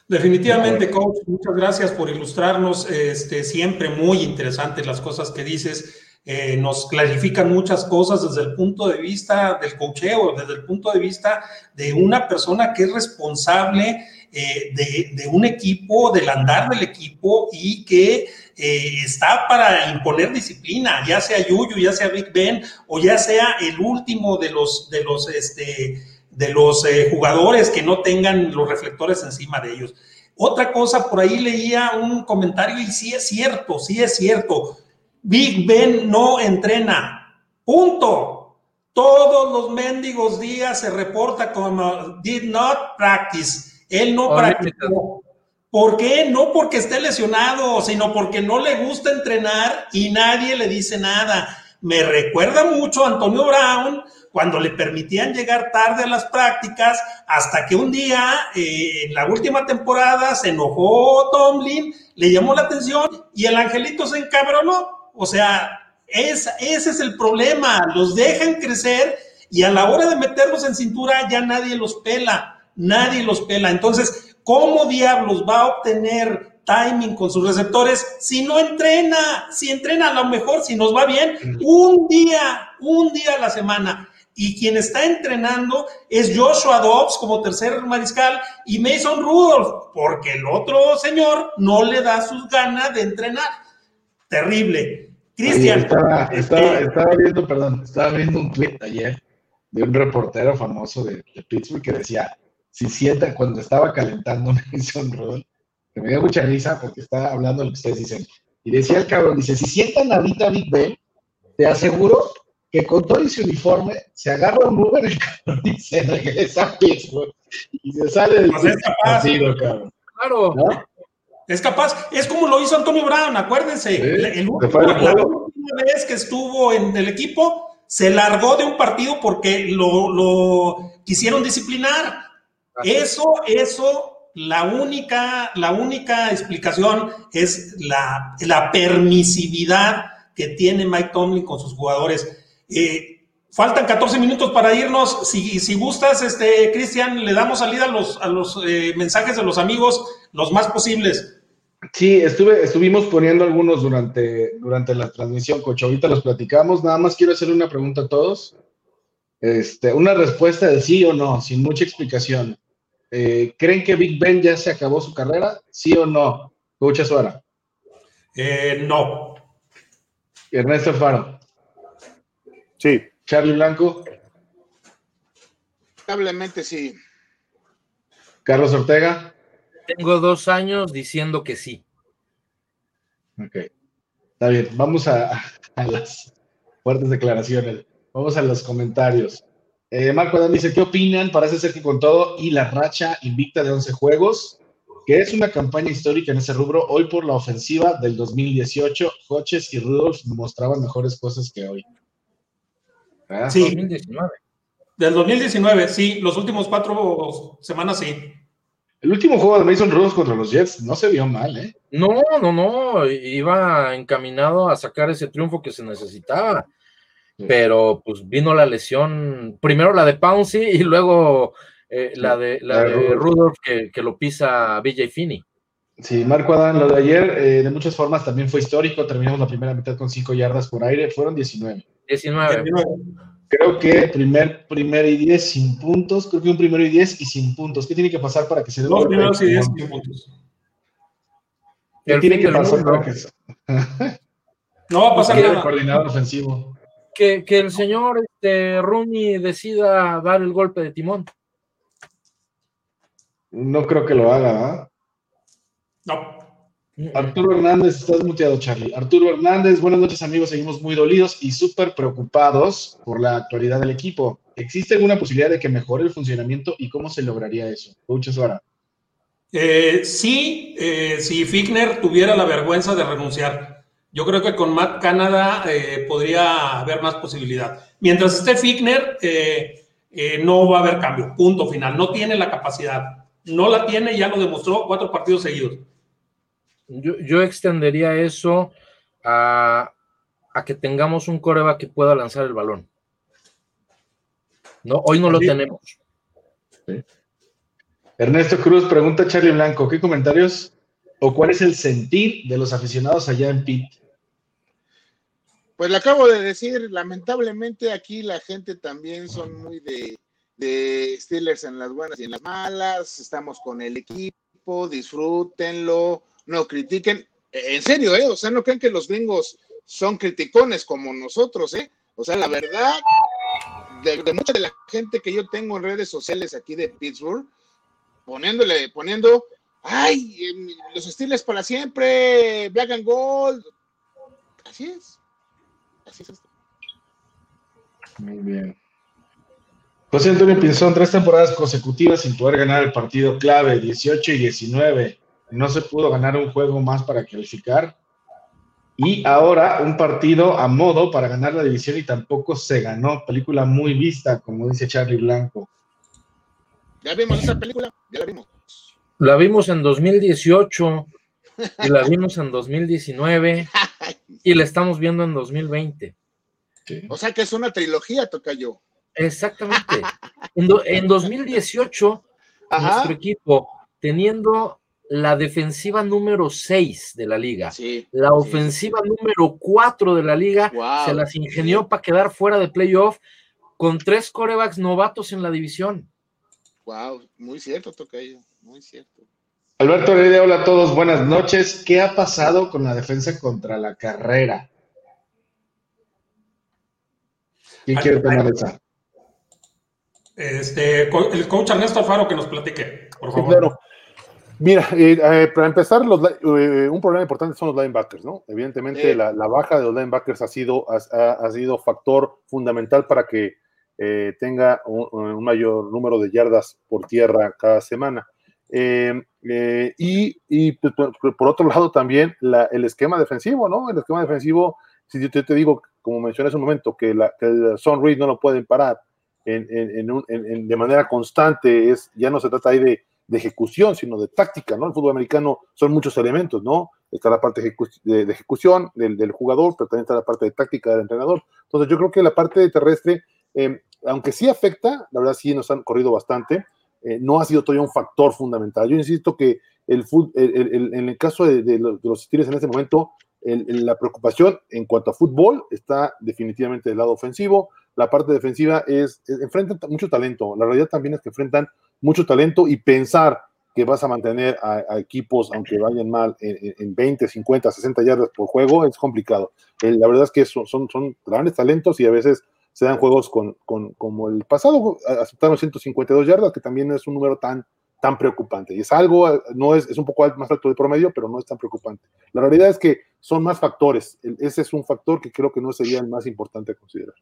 Definitivamente, coach, muchas gracias por ilustrarnos. Este, siempre muy interesantes las cosas que dices. Eh, nos clarifican muchas cosas desde el punto de vista del cocheo, desde el punto de vista de una persona que es responsable eh, de, un equipo, del andar del equipo y que eh, está para imponer disciplina, ya sea Yuyu, ya sea Big Ben o ya sea el último de los, de los, este, de los jugadores que no tengan los reflectores encima de ellos. Otra cosa, por ahí leía un comentario y sí es cierto, sí es cierto. Big Ben no entrena. Punto. Todos los mendigos días se reporta como did not practice. Él no practicó. ¿Por qué? No porque esté lesionado, sino porque no le gusta entrenar y nadie le dice nada. Me recuerda mucho a Antonio Brown cuando le permitían llegar tarde a las prácticas, hasta que un día, eh, en la última temporada, se enojó Tomlin, le llamó la atención y el angelito se encabronó. O sea, es, ese es el problema, los dejan crecer y a la hora de meterlos en cintura ya nadie los pela, nadie los pela. Entonces, ¿cómo diablos va a obtener timing con sus receptores si no entrena? Si entrena a lo mejor, si nos va bien, un día, un día a la semana. Y quien está entrenando es Joshua Dobbs como tercer mariscal y Mason Rudolph, porque el otro señor no le da sus ganas de entrenar. Terrible. Cristian. Estaba, estaba, estaba, viendo, perdón, estaba viendo un tweet ayer de un reportero famoso de, de Pittsburgh que decía, si sienta cuando estaba calentando Mason Rudolph, que me dio mucha risa porque estaba hablando de lo que ustedes dicen, y decía el cabrón, dice, si sientan ahorita a Big Ben, te aseguro que con todo ese uniforme se agarra un Uber el cabrón y se regresa a Pittsburgh y se sale del Pues es capaz. partido, cabrón. Claro. ¿No? Es capaz, es como lo hizo Antonio Brown, acuérdense. Sí, el, el se último- fue al la última vez que estuvo en el equipo, se largó de un partido porque lo, lo quisieron disciplinar. Eso, eso, la única, la única explicación es la, la permisividad que tiene Mike Tomlin con sus jugadores. Eh, faltan 14 minutos para irnos. Si, si gustas, este, Cristian, le damos salida a los, a los eh, mensajes de los amigos los más posibles. Sí, estuve, estuvimos poniendo algunos durante, durante la transmisión, coach. Ahorita los platicamos. Nada más quiero hacer una pregunta a todos. Este, una respuesta de sí o no, sin mucha explicación. Eh, ¿Creen que Big Ben ya se acabó su carrera? ¿Sí o no? Coach Azuara. Eh, no. Ernesto Alfaro. Sí, Charlie Blanco. Lamentablemente sí. Carlos Ortega. Tengo dos años diciendo que sí. Ok. Está bien. Vamos a, a las fuertes declaraciones. Vamos a los comentarios. Eh, Marco Adán dice, ¿qué opinan? Parece ser que con todo y la racha invicta de 11 juegos, que es una campaña histórica en ese rubro, hoy por la ofensiva del 2018, Hodges y Rudolph mostraban mejores cosas que hoy. ¿Ah? Sí. 2019. Del 2019, sí. Los últimos cuatro semanas, sí. El último juego de Mason Rudolph contra los Jets no se vio mal, ¿eh? No, no, no. Iba encaminado a sacar ese triunfo que se necesitaba. Sí. Pero pues vino la lesión, primero la de Pouncy y luego eh, la de, la La de de Rudolph. Rudolph que, que lo pisa BJ Finney. Sí, Marco Adán, lo de ayer eh, de muchas formas también fue histórico. Terminamos la primera mitad con 5 yardas por aire, fueron 19. 19. Creo que primer, primer y 10 sin puntos. Creo que un primero y 10 y sin puntos. ¿Qué tiene que pasar para que se dé un Dos primeros y diez puntos. ¿Qué tiene que pasar mundo. para que se No va a pasar nada. coordinador ofensivo? Que, que el señor este, Rooney decida dar el golpe de timón. No creo que lo haga. ¿ah? No. Arturo Hernández, estás muteado, Charlie. Arturo Hernández, buenas noches, amigos. Seguimos muy dolidos y súper preocupados por la actualidad del equipo. ¿Existe alguna posibilidad de que mejore el funcionamiento y cómo se lograría eso? Coach Suara. Eh, sí, eh, si Fickner tuviera la vergüenza de renunciar. Yo creo que con Matt Canada eh, podría haber más posibilidad. Mientras esté Fickner, eh, no va a haber cambio. Punto final. No tiene la capacidad. No la tiene, ya lo demostró cuatro partidos seguidos. Yo, yo extendería eso a, a que tengamos un coreback que pueda lanzar el balón. No, hoy no lo Sí. tenemos. Ernesto Cruz pregunta a Charlie Blanco, ¿qué comentarios o cuál es el sentir de los aficionados allá en Pitt? Pues le acabo de decir, lamentablemente aquí la gente también son muy de, de Steelers en las buenas y en las malas. Estamos con el equipo, disfrútenlo, no critiquen. En serio, ¿eh? O sea, no creen que los gringos son criticones como nosotros, ¿eh? O sea, la verdad, de, de mucha de la gente que yo tengo en redes sociales aquí de Pittsburgh, poniéndole, poniendo, ay, em, los Steelers para siempre, Black and Gold. Así es. Así es esto. Muy bien. José Antonio Pinzón, tres temporadas consecutivas sin poder ganar el partido clave, 18 y 19. No se pudo ganar un juego más para calificar. Y ahora un partido a modo para ganar la división y tampoco se ganó. Película muy vista, como dice Charlie Blanco. ¿Ya vimos esa película? Ya la vimos. La vimos en 2018 y la vimos en 2019 y la estamos viendo en 2020. O sea que es una trilogía, toca yo. Exactamente. En, do- en 2018, Ajá. nuestro equipo, teniendo la defensiva número 6 de la liga, Sí. la sí, ofensiva número 4 de la liga, Wow. se las ingenió para quedar fuera de playoff con tres corebacks novatos en la división. Wow, muy cierto, Tocayo, muy cierto. Alberto Heredia, hola a todos, buenas noches. ¿Qué ha pasado con la defensa contra la carrera? ¿Quién quiere tomar esa? Este, el coach Ernesto Alfaro que nos platique, por Sí, favor. claro. Mira, eh, eh, para empezar, los eh, un problema importante son los linebackers, ¿no? Evidentemente, la, la baja de los linebackers ha sido, ha, ha- sido factor fundamental para que eh, tenga un, un mayor número de yardas por tierra cada semana. Eh, eh, y y, por, por otro lado, también la- el esquema defensivo, ¿no? El esquema defensivo, si yo te, te digo, como mencioné hace un momento, que, la, que el Son Reed no lo pueden parar en, en- en un- en- en- de manera constante, es, ya no se trata ahí de de ejecución, sino de táctica, ¿no? El fútbol americano son muchos elementos, ¿no? Está la parte de, ejecución del, del jugador, pero también está la parte de táctica del entrenador. Entonces, yo creo que la parte terrestre, eh, aunque sí afecta, la verdad sí nos han corrido bastante, eh, no ha sido todavía un factor fundamental. Yo insisto que el, el- el- en el caso de, de los, Steelers en este momento, la preocupación en cuanto a fútbol está definitivamente del lado ofensivo. La parte defensiva es, es- enfrentan mucho talento. La realidad también es que enfrentan mucho talento y pensar que vas a mantener a, a equipos, aunque vayan mal, en, en- en 20, 50, 60 yardas por juego, es complicado. Eh, la verdad es que son, son, son grandes talentos y a veces se dan juegos con, con- como el pasado, aceptaron 152 yardas, que también es un número tan, tan preocupante. Y es algo, eh, no es, es un poco más alto de promedio, pero no es tan preocupante. La realidad es que son más factores. Ese es un factor que creo que no sería el más importante a considerar.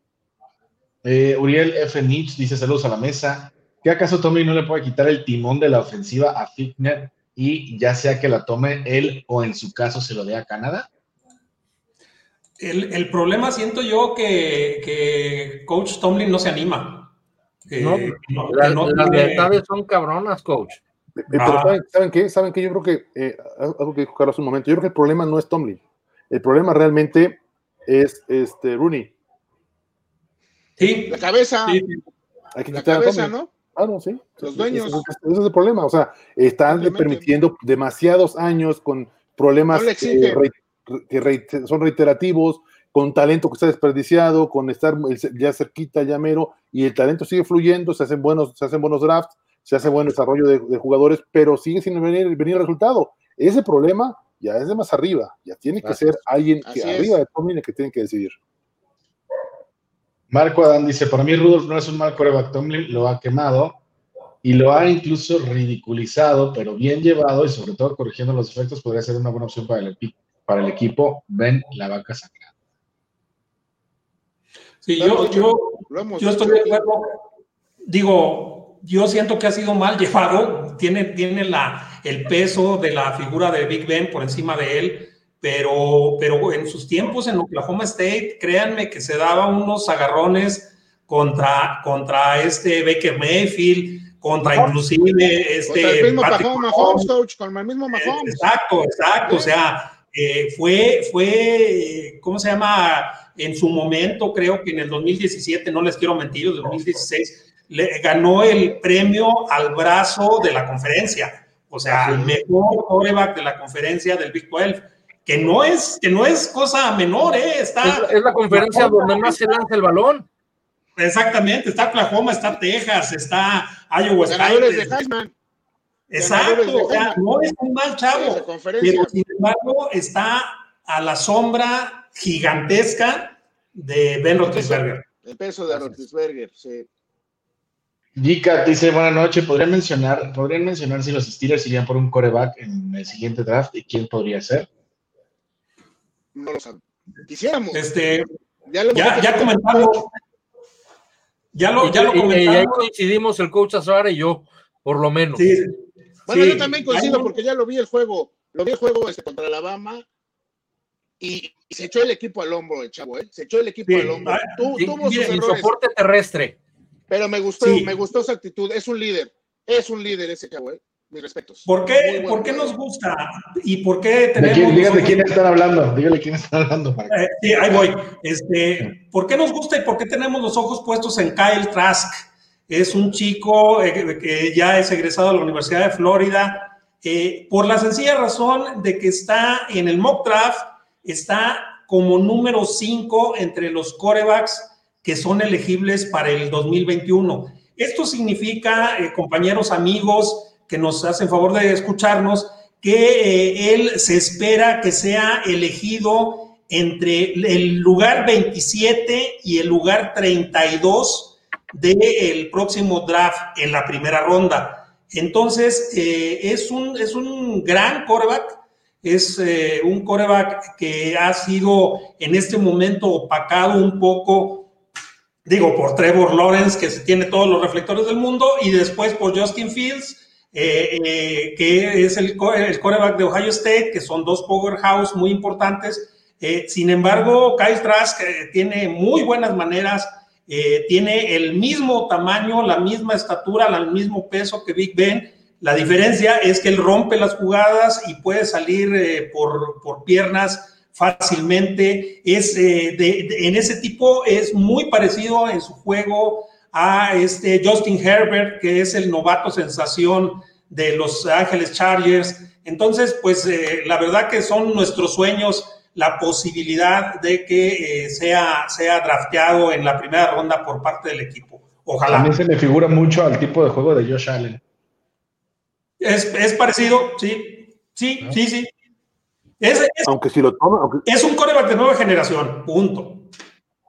Eh, Uriel F. Nietzsche dice saludos a la mesa. ¿Qué acaso Tommy no le puede quitar el timón de la ofensiva a Fitner y ya sea que la tome él o en su caso se lo dé a Canadá? El, el problema siento yo que, que Coach Tomlin no se anima. Que No, no- que La- no las lealtades son cabronas, coach. Eh, Pero Ajá. ¿saben, ¿saben qué? ¿Saben qué? Yo creo que, eh, algo que dijo Carlos hace un momento, yo creo que el problema no es Tomlin. El problema realmente es este Rooney. Sí, La cabeza, sí, sí. Hay que la cabeza. ¿no? Claro, sí. Los dueños. Ese, ese es el problema. O sea, están permitiendo demasiados años con problemas No re- que re- son reiterativos, con talento que está desperdiciado, con estar ya cerquita, ya mero, y el talento sigue fluyendo, se hacen buenos, se hacen buenos drafts, se hace buen desarrollo de, de jugadores, pero sigue sin venir, venir el resultado. Ese problema ya es de más arriba, ya tiene que Así ser alguien que es. arriba de Tomlin el que tiene que decidir. Marco Adán dice, para mí Rudolph no es un mal coreback, Tomlin lo ha quemado y lo ha incluso ridiculizado, pero bien llevado y sobre todo corrigiendo los efectos podría ser una buena opción para el, epi- para el equipo. Ven la vaca sagrada. Sí, yo, yo, yo estoy de acuerdo. Digo, yo siento que ha sido mal llevado. Tiene, tiene la, el peso de la figura de Big Ben por encima de él. Pero, pero en sus tiempos en Oklahoma State, créanme que se daba unos agarrones contra, contra este Baker Mayfield, contra inclusive este. Contra el mismo Mahomes, Mahomes. Coach, con el mismo Mahomes. Exacto, exacto. O sea, eh, fue, fue, eh, ¿cómo se llama? En su momento, creo que en el 2017, no les quiero mentir, el 2016, le ganó el premio al brazo de la conferencia. O sea, el mejor coreback de la conferencia del Big 12. Que no es, que no es cosa menor, ¿eh? Está, Es, es la conferencia donde más se lanza el balón. Exactamente, está Oklahoma, está Texas, está Iowa State. Heisman. Exacto, o sea, no es un mal chavo. Pero sin embargo, está a la sombra gigantesca de Ben Roethlisberger. El peso de Roethlisberger, sí. Gikat dice, buenas noches, ¿podrían mencionar, ¿podrían mencionar si los Steelers irían por un coreback en el siguiente draft y quién podría ser? No lo sabemos. Quisiéramos. Este, Ya, lo ya, ya el comentamos, ya lo, ya lo y- y ahí comentamos. coincidimos el coach Azara y yo, por lo menos. Sí. Bueno, yo también coincido porque ya lo vi el juego, lo vi el juego este, contra Alabama y, se echó el equipo al hombro el chavo, ¿eh? Se echó el equipo al hombro. tuvo sus soporte terrestre. Pero me gustó, me gustó su actitud. Es un líder, es un líder ese chavo, ¿eh? Mis respetos. ¿Por qué, ¿por qué nos gusta? ¿Y por qué tenemos... Quién, dígale quién están hablando, dígale quién están hablando. Eh, sí, ahí voy. Este, ¿Por qué nos gusta y por qué tenemos los ojos puestos en Kyle Trask? Es un chico eh, que ya es egresado de la Universidad de Florida, eh, por la sencilla razón de que está en el mock draft, está como número 5 entre los corebacks que son elegibles para el 2021. Esto significa, compañeros, amigos, que nos hacen favor de escucharnos, que eh, él se espera que sea elegido entre el lugar 27 y el lugar 32 del próximo draft en la primera ronda. Entonces, eh, es, un, es un gran coreback, es eh, un coreback que ha sido en este momento opacado un poco, digo, por Trevor Lawrence, que se tiene todos los reflectores del mundo, y después por Justin Fields, eh, eh, que es el, el de Ohio State, que son dos powerhouse muy importantes. Eh, sin embargo, Kyle Trask tiene muy buenas maneras, tiene el mismo tamaño, la misma estatura, el mismo peso que Big Ben. La diferencia es que él rompe las jugadas y puede salir por, por, piernas fácilmente. Es, en ese tipo es muy parecido en su juego a este Justin Herbert, que es el novato sensación de Los Ángeles Chargers. Entonces, pues eh, la verdad que son nuestros sueños la posibilidad de que eh, sea, sea drafteado en la primera ronda por parte del equipo. Ojalá. A mí se me figura mucho al tipo de juego de Josh Allen. Es, parecido, sí. Sí, sí, sí. Es, aunque si lo toma, es un coreback de nueva generación, punto.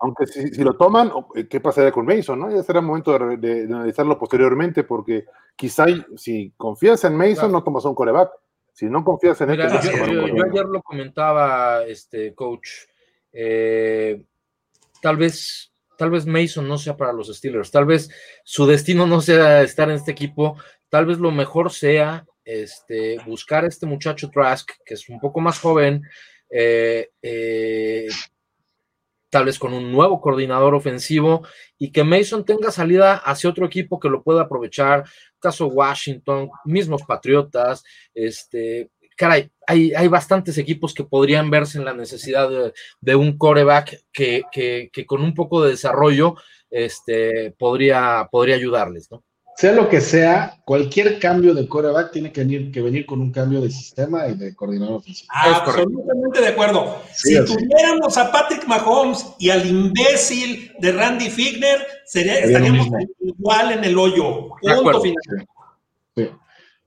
Aunque si, lo toman, eh, ¿qué pasaría con Mason? ¿no? Ya será momento de, analizarlo posteriormente, porque quizá si confías en Mason, no tomas un coreback. Si no confías en él, este, yo, ayer lo comentaba, este coach. Eh, tal vez, tal vez Mason no sea para los Steelers, tal vez su destino no sea estar en este equipo, tal vez lo mejor sea este, buscar a este muchacho Trask, que es un poco más joven, eh, eh, tal vez con un nuevo coordinador ofensivo y que Mason tenga salida hacia otro equipo que lo pueda aprovechar, caso Washington, mismos Patriotas, este, caray, hay, hay bastantes equipos que podrían verse en la necesidad de, un coreback que, que, que, con un poco de desarrollo este, podría, podría ayudarles, ¿no? Sea lo que sea, cualquier cambio de coreback tiene que venir, que venir con un cambio de sistema y de coordinador ofensivo. absolutamente de acuerdo. si tuviéramos a Patrick Mahomes y al imbécil de Randy Figner, sería, estaríamos igual en el hoyo. Punto final.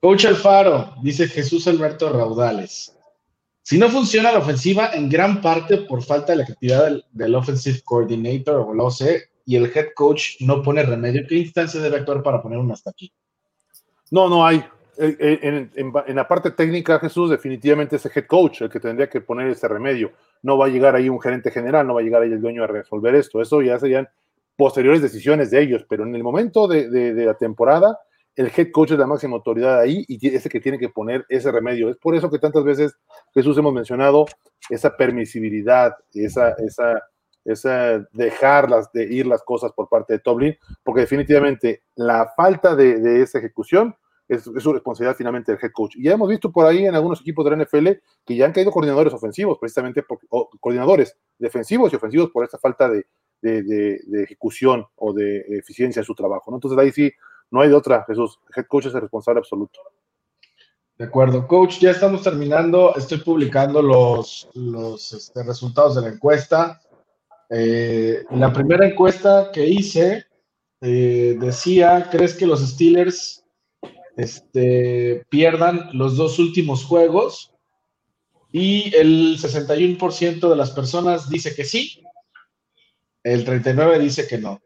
Coach Alfaro, dice Jesús Alberto Raudales. Si no funciona la ofensiva, en gran parte por falta de la actividad del, del Offensive Coordinator o la OC, y el head coach no pone remedio, ¿qué instancia debe actuar para poner un hasta aquí? No, no hay. En, la parte técnica, Jesús, definitivamente es el head coach el que tendría que poner ese remedio. No va a llegar ahí un gerente general, no va a llegar ahí el dueño a resolver esto. Eso ya serían posteriores decisiones de ellos, pero en el momento de, la temporada, el head coach es la máxima autoridad ahí y es el que tiene que poner ese remedio. Es por eso que tantas veces, Jesús, hemos mencionado esa permisibilidad, esa, esa es dejarlas de ir las cosas por parte de Toblin, porque definitivamente la falta de, esa ejecución es, su responsabilidad finalmente del head coach. Y ya hemos visto por ahí en algunos equipos de la NFL que ya han caído coordinadores ofensivos, precisamente por, coordinadores defensivos y ofensivos por esa falta de, ejecución o de eficiencia en su trabajo. ¿no? Entonces ahí sí, no hay de otra, Jesús. Head coach es el responsable absoluto. De acuerdo, coach, ya estamos terminando. Estoy publicando los, los este, resultados de la encuesta. Eh, la primera encuesta que hice eh, decía, ¿crees que los Steelers este, pierdan los dos últimos juegos? Y el 61% de las personas dice que sí, el 39% dice que no.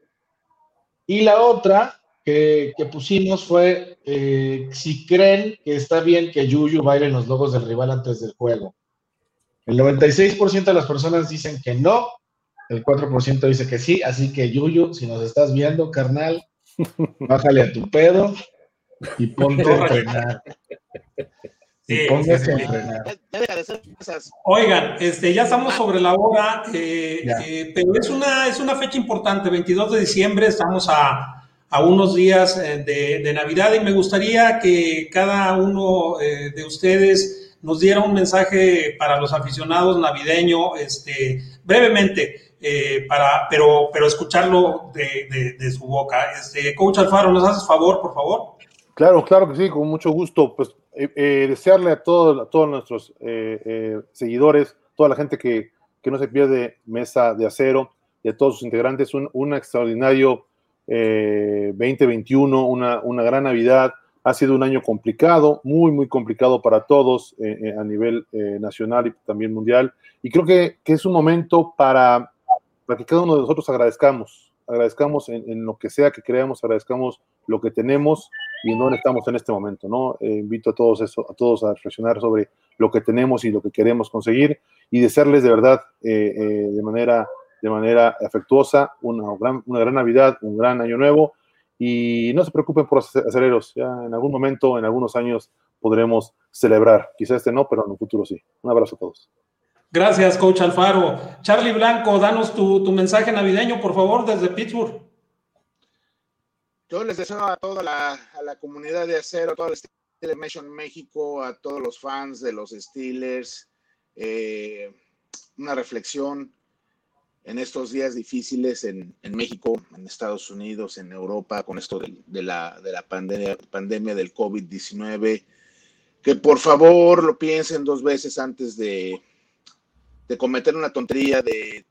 Y la otra que, pusimos fue eh, si creen que está bien que Yuyu baile los logos del rival antes del juego. El 96% de las personas dicen que no el 4% dice que sí, así que Yuyu, si nos estás viendo, carnal, bájale a tu pedo. y ponte a entrenar. Sí, Póngase sí, a sí. entrenar. Ya, ya deja de hacer esas. Oigan, este, ya estamos sobre la hora, eh, eh, pero es una, es una fecha importante, 22 de diciembre, estamos a, a unos días eh, de, de Navidad y me gustaría que cada uno eh, de ustedes nos diera un mensaje para los aficionados navideño, este, brevemente, eh, para, pero, pero escucharlo de, de- su boca. Este, Coach Alfaro, ¿nos haces favor, por favor? Claro, claro que sí, con mucho gusto. Pues eh, eh, desearle a, todos a todos nuestros eh, eh, seguidores, toda la gente que, que no se pierde Mesa de Acero y a todos sus integrantes un, un extraordinario eh, 2021, una, una gran Navidad. Ha sido un año complicado, muy, muy complicado para todos a nivel nacional y también mundial. Y creo que, que es un momento para, para que cada uno de nosotros agradezcamos, agradezcamos en, en lo que sea que creamos, agradezcamos lo que tenemos y en dónde estamos en este momento, ¿no? Eh, invito a todos eso, a todos a reflexionar sobre lo que tenemos y lo que queremos conseguir y desearles de verdad eh, eh, de manera de manera afectuosa una gran, una gran Navidad, un gran año nuevo y no se preocupen por los ya en algún momento, en algunos años podremos celebrar, quizá este no, pero en el futuro sí. Un abrazo a todos. Gracias, Coach Alfaro. Charlie Blanco, danos tu, mensaje navideño, por favor, desde Pittsburgh. Yo les deseo a toda la, a la comunidad de acero, a todo el Steelers Nation México, a todos los fans de los Steelers, eh, una reflexión en estos días difíciles en, en, México, en Estados Unidos, en Europa, con esto de, de la, de la pandemia, pandemia del COVID-19, que por favor lo piensen dos veces antes de, de cometer una tontería, de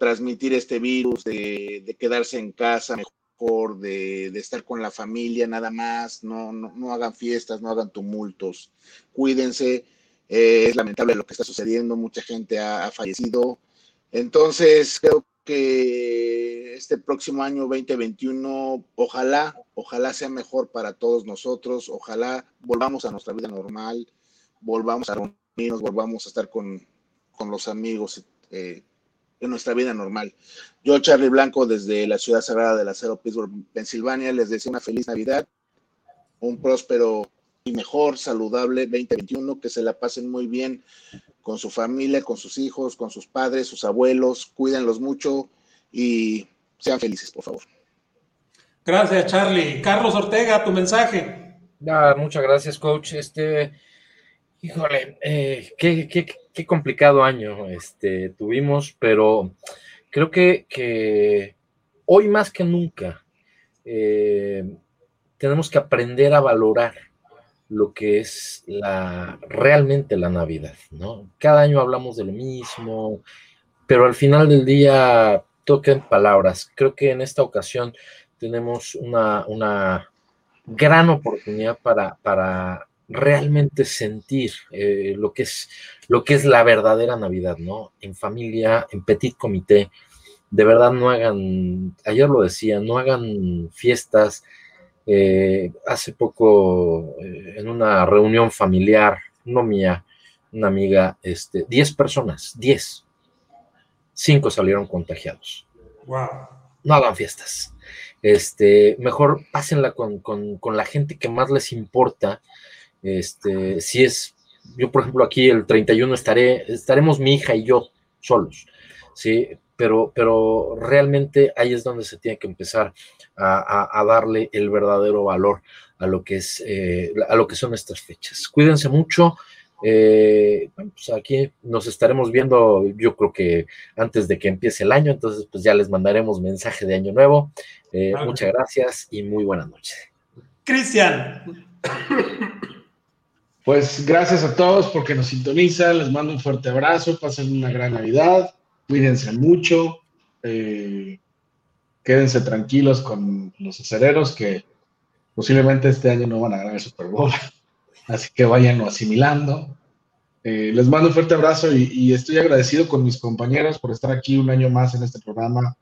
transmitir este virus, de, quedarse en casa mejor de, estar con la familia nada más, no, no, no hagan fiestas, no hagan tumultos, cuídense, eh, es lamentable lo que está sucediendo, mucha gente ha, ha, fallecido, entonces creo que este próximo año 2021, ojalá, ojalá sea mejor para todos nosotros, ojalá volvamos a nuestra vida normal, volvamos a reunirnos, volvamos a estar con, con los amigos. Eh, en nuestra vida normal. Yo, Charlie Blanco, desde la ciudad sagrada del acero, Pittsburgh, Pensilvania, les deseo una feliz Navidad, un próspero y mejor, saludable 2021, que se la pasen muy bien con su familia, con sus hijos, con sus padres, sus abuelos, cuídenlos mucho y sean felices, por favor. Gracias, Charlie. Carlos Ortega, tu mensaje. Muchas gracias, coach. Este, híjole, eh, qué, qué, qué complicado año este, tuvimos, pero creo que, que hoy más que nunca eh, tenemos que aprender a valorar lo que es la, realmente la Navidad, ¿no? Cada año hablamos de lo mismo, pero al final del día toquen palabras. Creo que en esta ocasión tenemos una, una gran oportunidad para, para realmente sentir eh, lo, que es, lo que es la verdadera Navidad, ¿no? En familia, en petit comité, de verdad no hagan, ayer lo decía, no hagan fiestas. Eh, hace poco, eh, en una reunión familiar, no mía, una amiga, este, 10 personas, 10, 5 salieron contagiados. Wow. No hagan fiestas. Este, mejor pásenla con, con, con la gente que más les importa, este, si es, yo por ejemplo aquí el 31 estaré, estaremos mi hija y yo solos, ¿sí? Pero, pero realmente ahí es donde se tiene que empezar a, a, a darle el verdadero valor a lo que es, eh, a lo que son estas fechas. Cuídense mucho. Eh, pues aquí nos estaremos viendo, yo creo que antes de que empiece el año, entonces pues ya les mandaremos mensaje de año nuevo. Eh. Muchas gracias y muy buenas noches. Cristian. Pues gracias a todos porque nos sintonizan, les mando un fuerte abrazo, pasen una gran Navidad, cuídense mucho, eh, quédense tranquilos con los acereros que posiblemente este año no van a ganar el Super Bowl, así que váyanlo asimilando. Eh, les mando un fuerte abrazo y, estoy agradecido con mis compañeros por estar aquí un año más en este programa,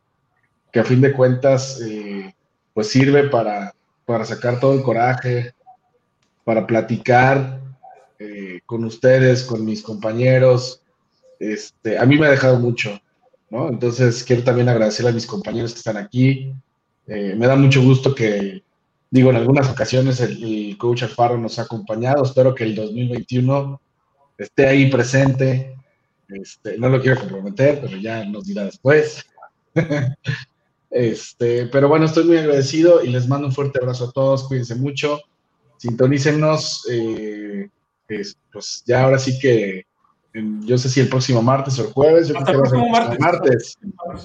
que a fin de cuentas eh, pues sirve para, para sacar todo el coraje, para platicar eh, con ustedes, con mis compañeros. Este, a mí me ha dejado mucho, ¿no? Entonces quiero también agradecer a mis compañeros que están aquí. Eh, me da mucho gusto que, digo, en algunas ocasiones el, coach Alfaro nos ha acompañado. Espero que el 2021 esté ahí presente. Este, no lo quiero comprometer, pero ya nos dirá después. este, pero bueno, estoy muy agradecido y les mando un fuerte abrazo a todos. Cuídense mucho. Sintonícenos. Eh, pues ya ahora sí que yo sé si el próximo martes o el jueves. Yo creo que ser martes. martes.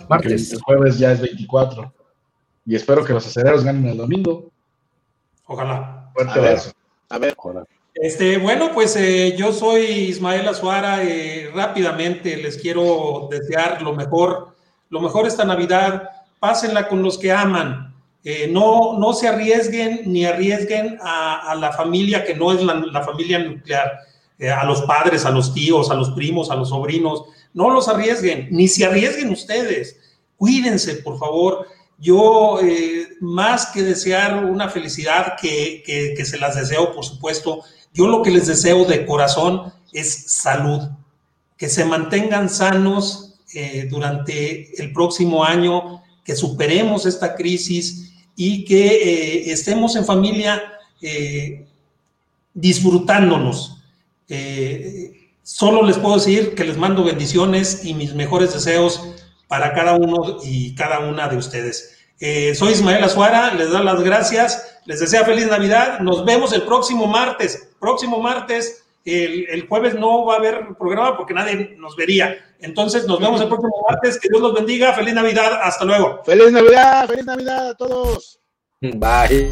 martes. El jueves ya es 24. Y espero que los aceleros ganen el domingo. Ojalá. Fuerte abrazo. A ver. Este, bueno, pues eh, yo soy Ismael Azuara. Eh, rápidamente les quiero desear lo mejor, lo mejor esta Navidad. Pásenla con los que aman. Eh, no, no se arriesguen ni arriesguen a, la familia que no es la, familia nuclear, a los padres, a los tíos, a los primos, a los sobrinos. No los arriesguen, ni se arriesguen ustedes. Cuídense, por favor. Yo, eh, más que desear una felicidad que, se las deseo, por supuesto, yo lo que les deseo de corazón es salud, que se mantengan sanos eh, durante el próximo año, que superemos esta crisis y que eh, estemos en familia disfrutándonos. solo les puedo decir que les mando bendiciones y mis mejores deseos para cada uno y cada una de ustedes. Eh, soy Ismael Azuara, les doy las gracias, les deseo feliz Navidad, nos vemos el próximo martes, próximo martes, el, jueves no va a haber programa porque nadie nos vería, entonces nos vemos el próximo martes, que Dios los bendiga, feliz Navidad, hasta luego. Feliz Navidad, feliz Navidad a todos. Bye.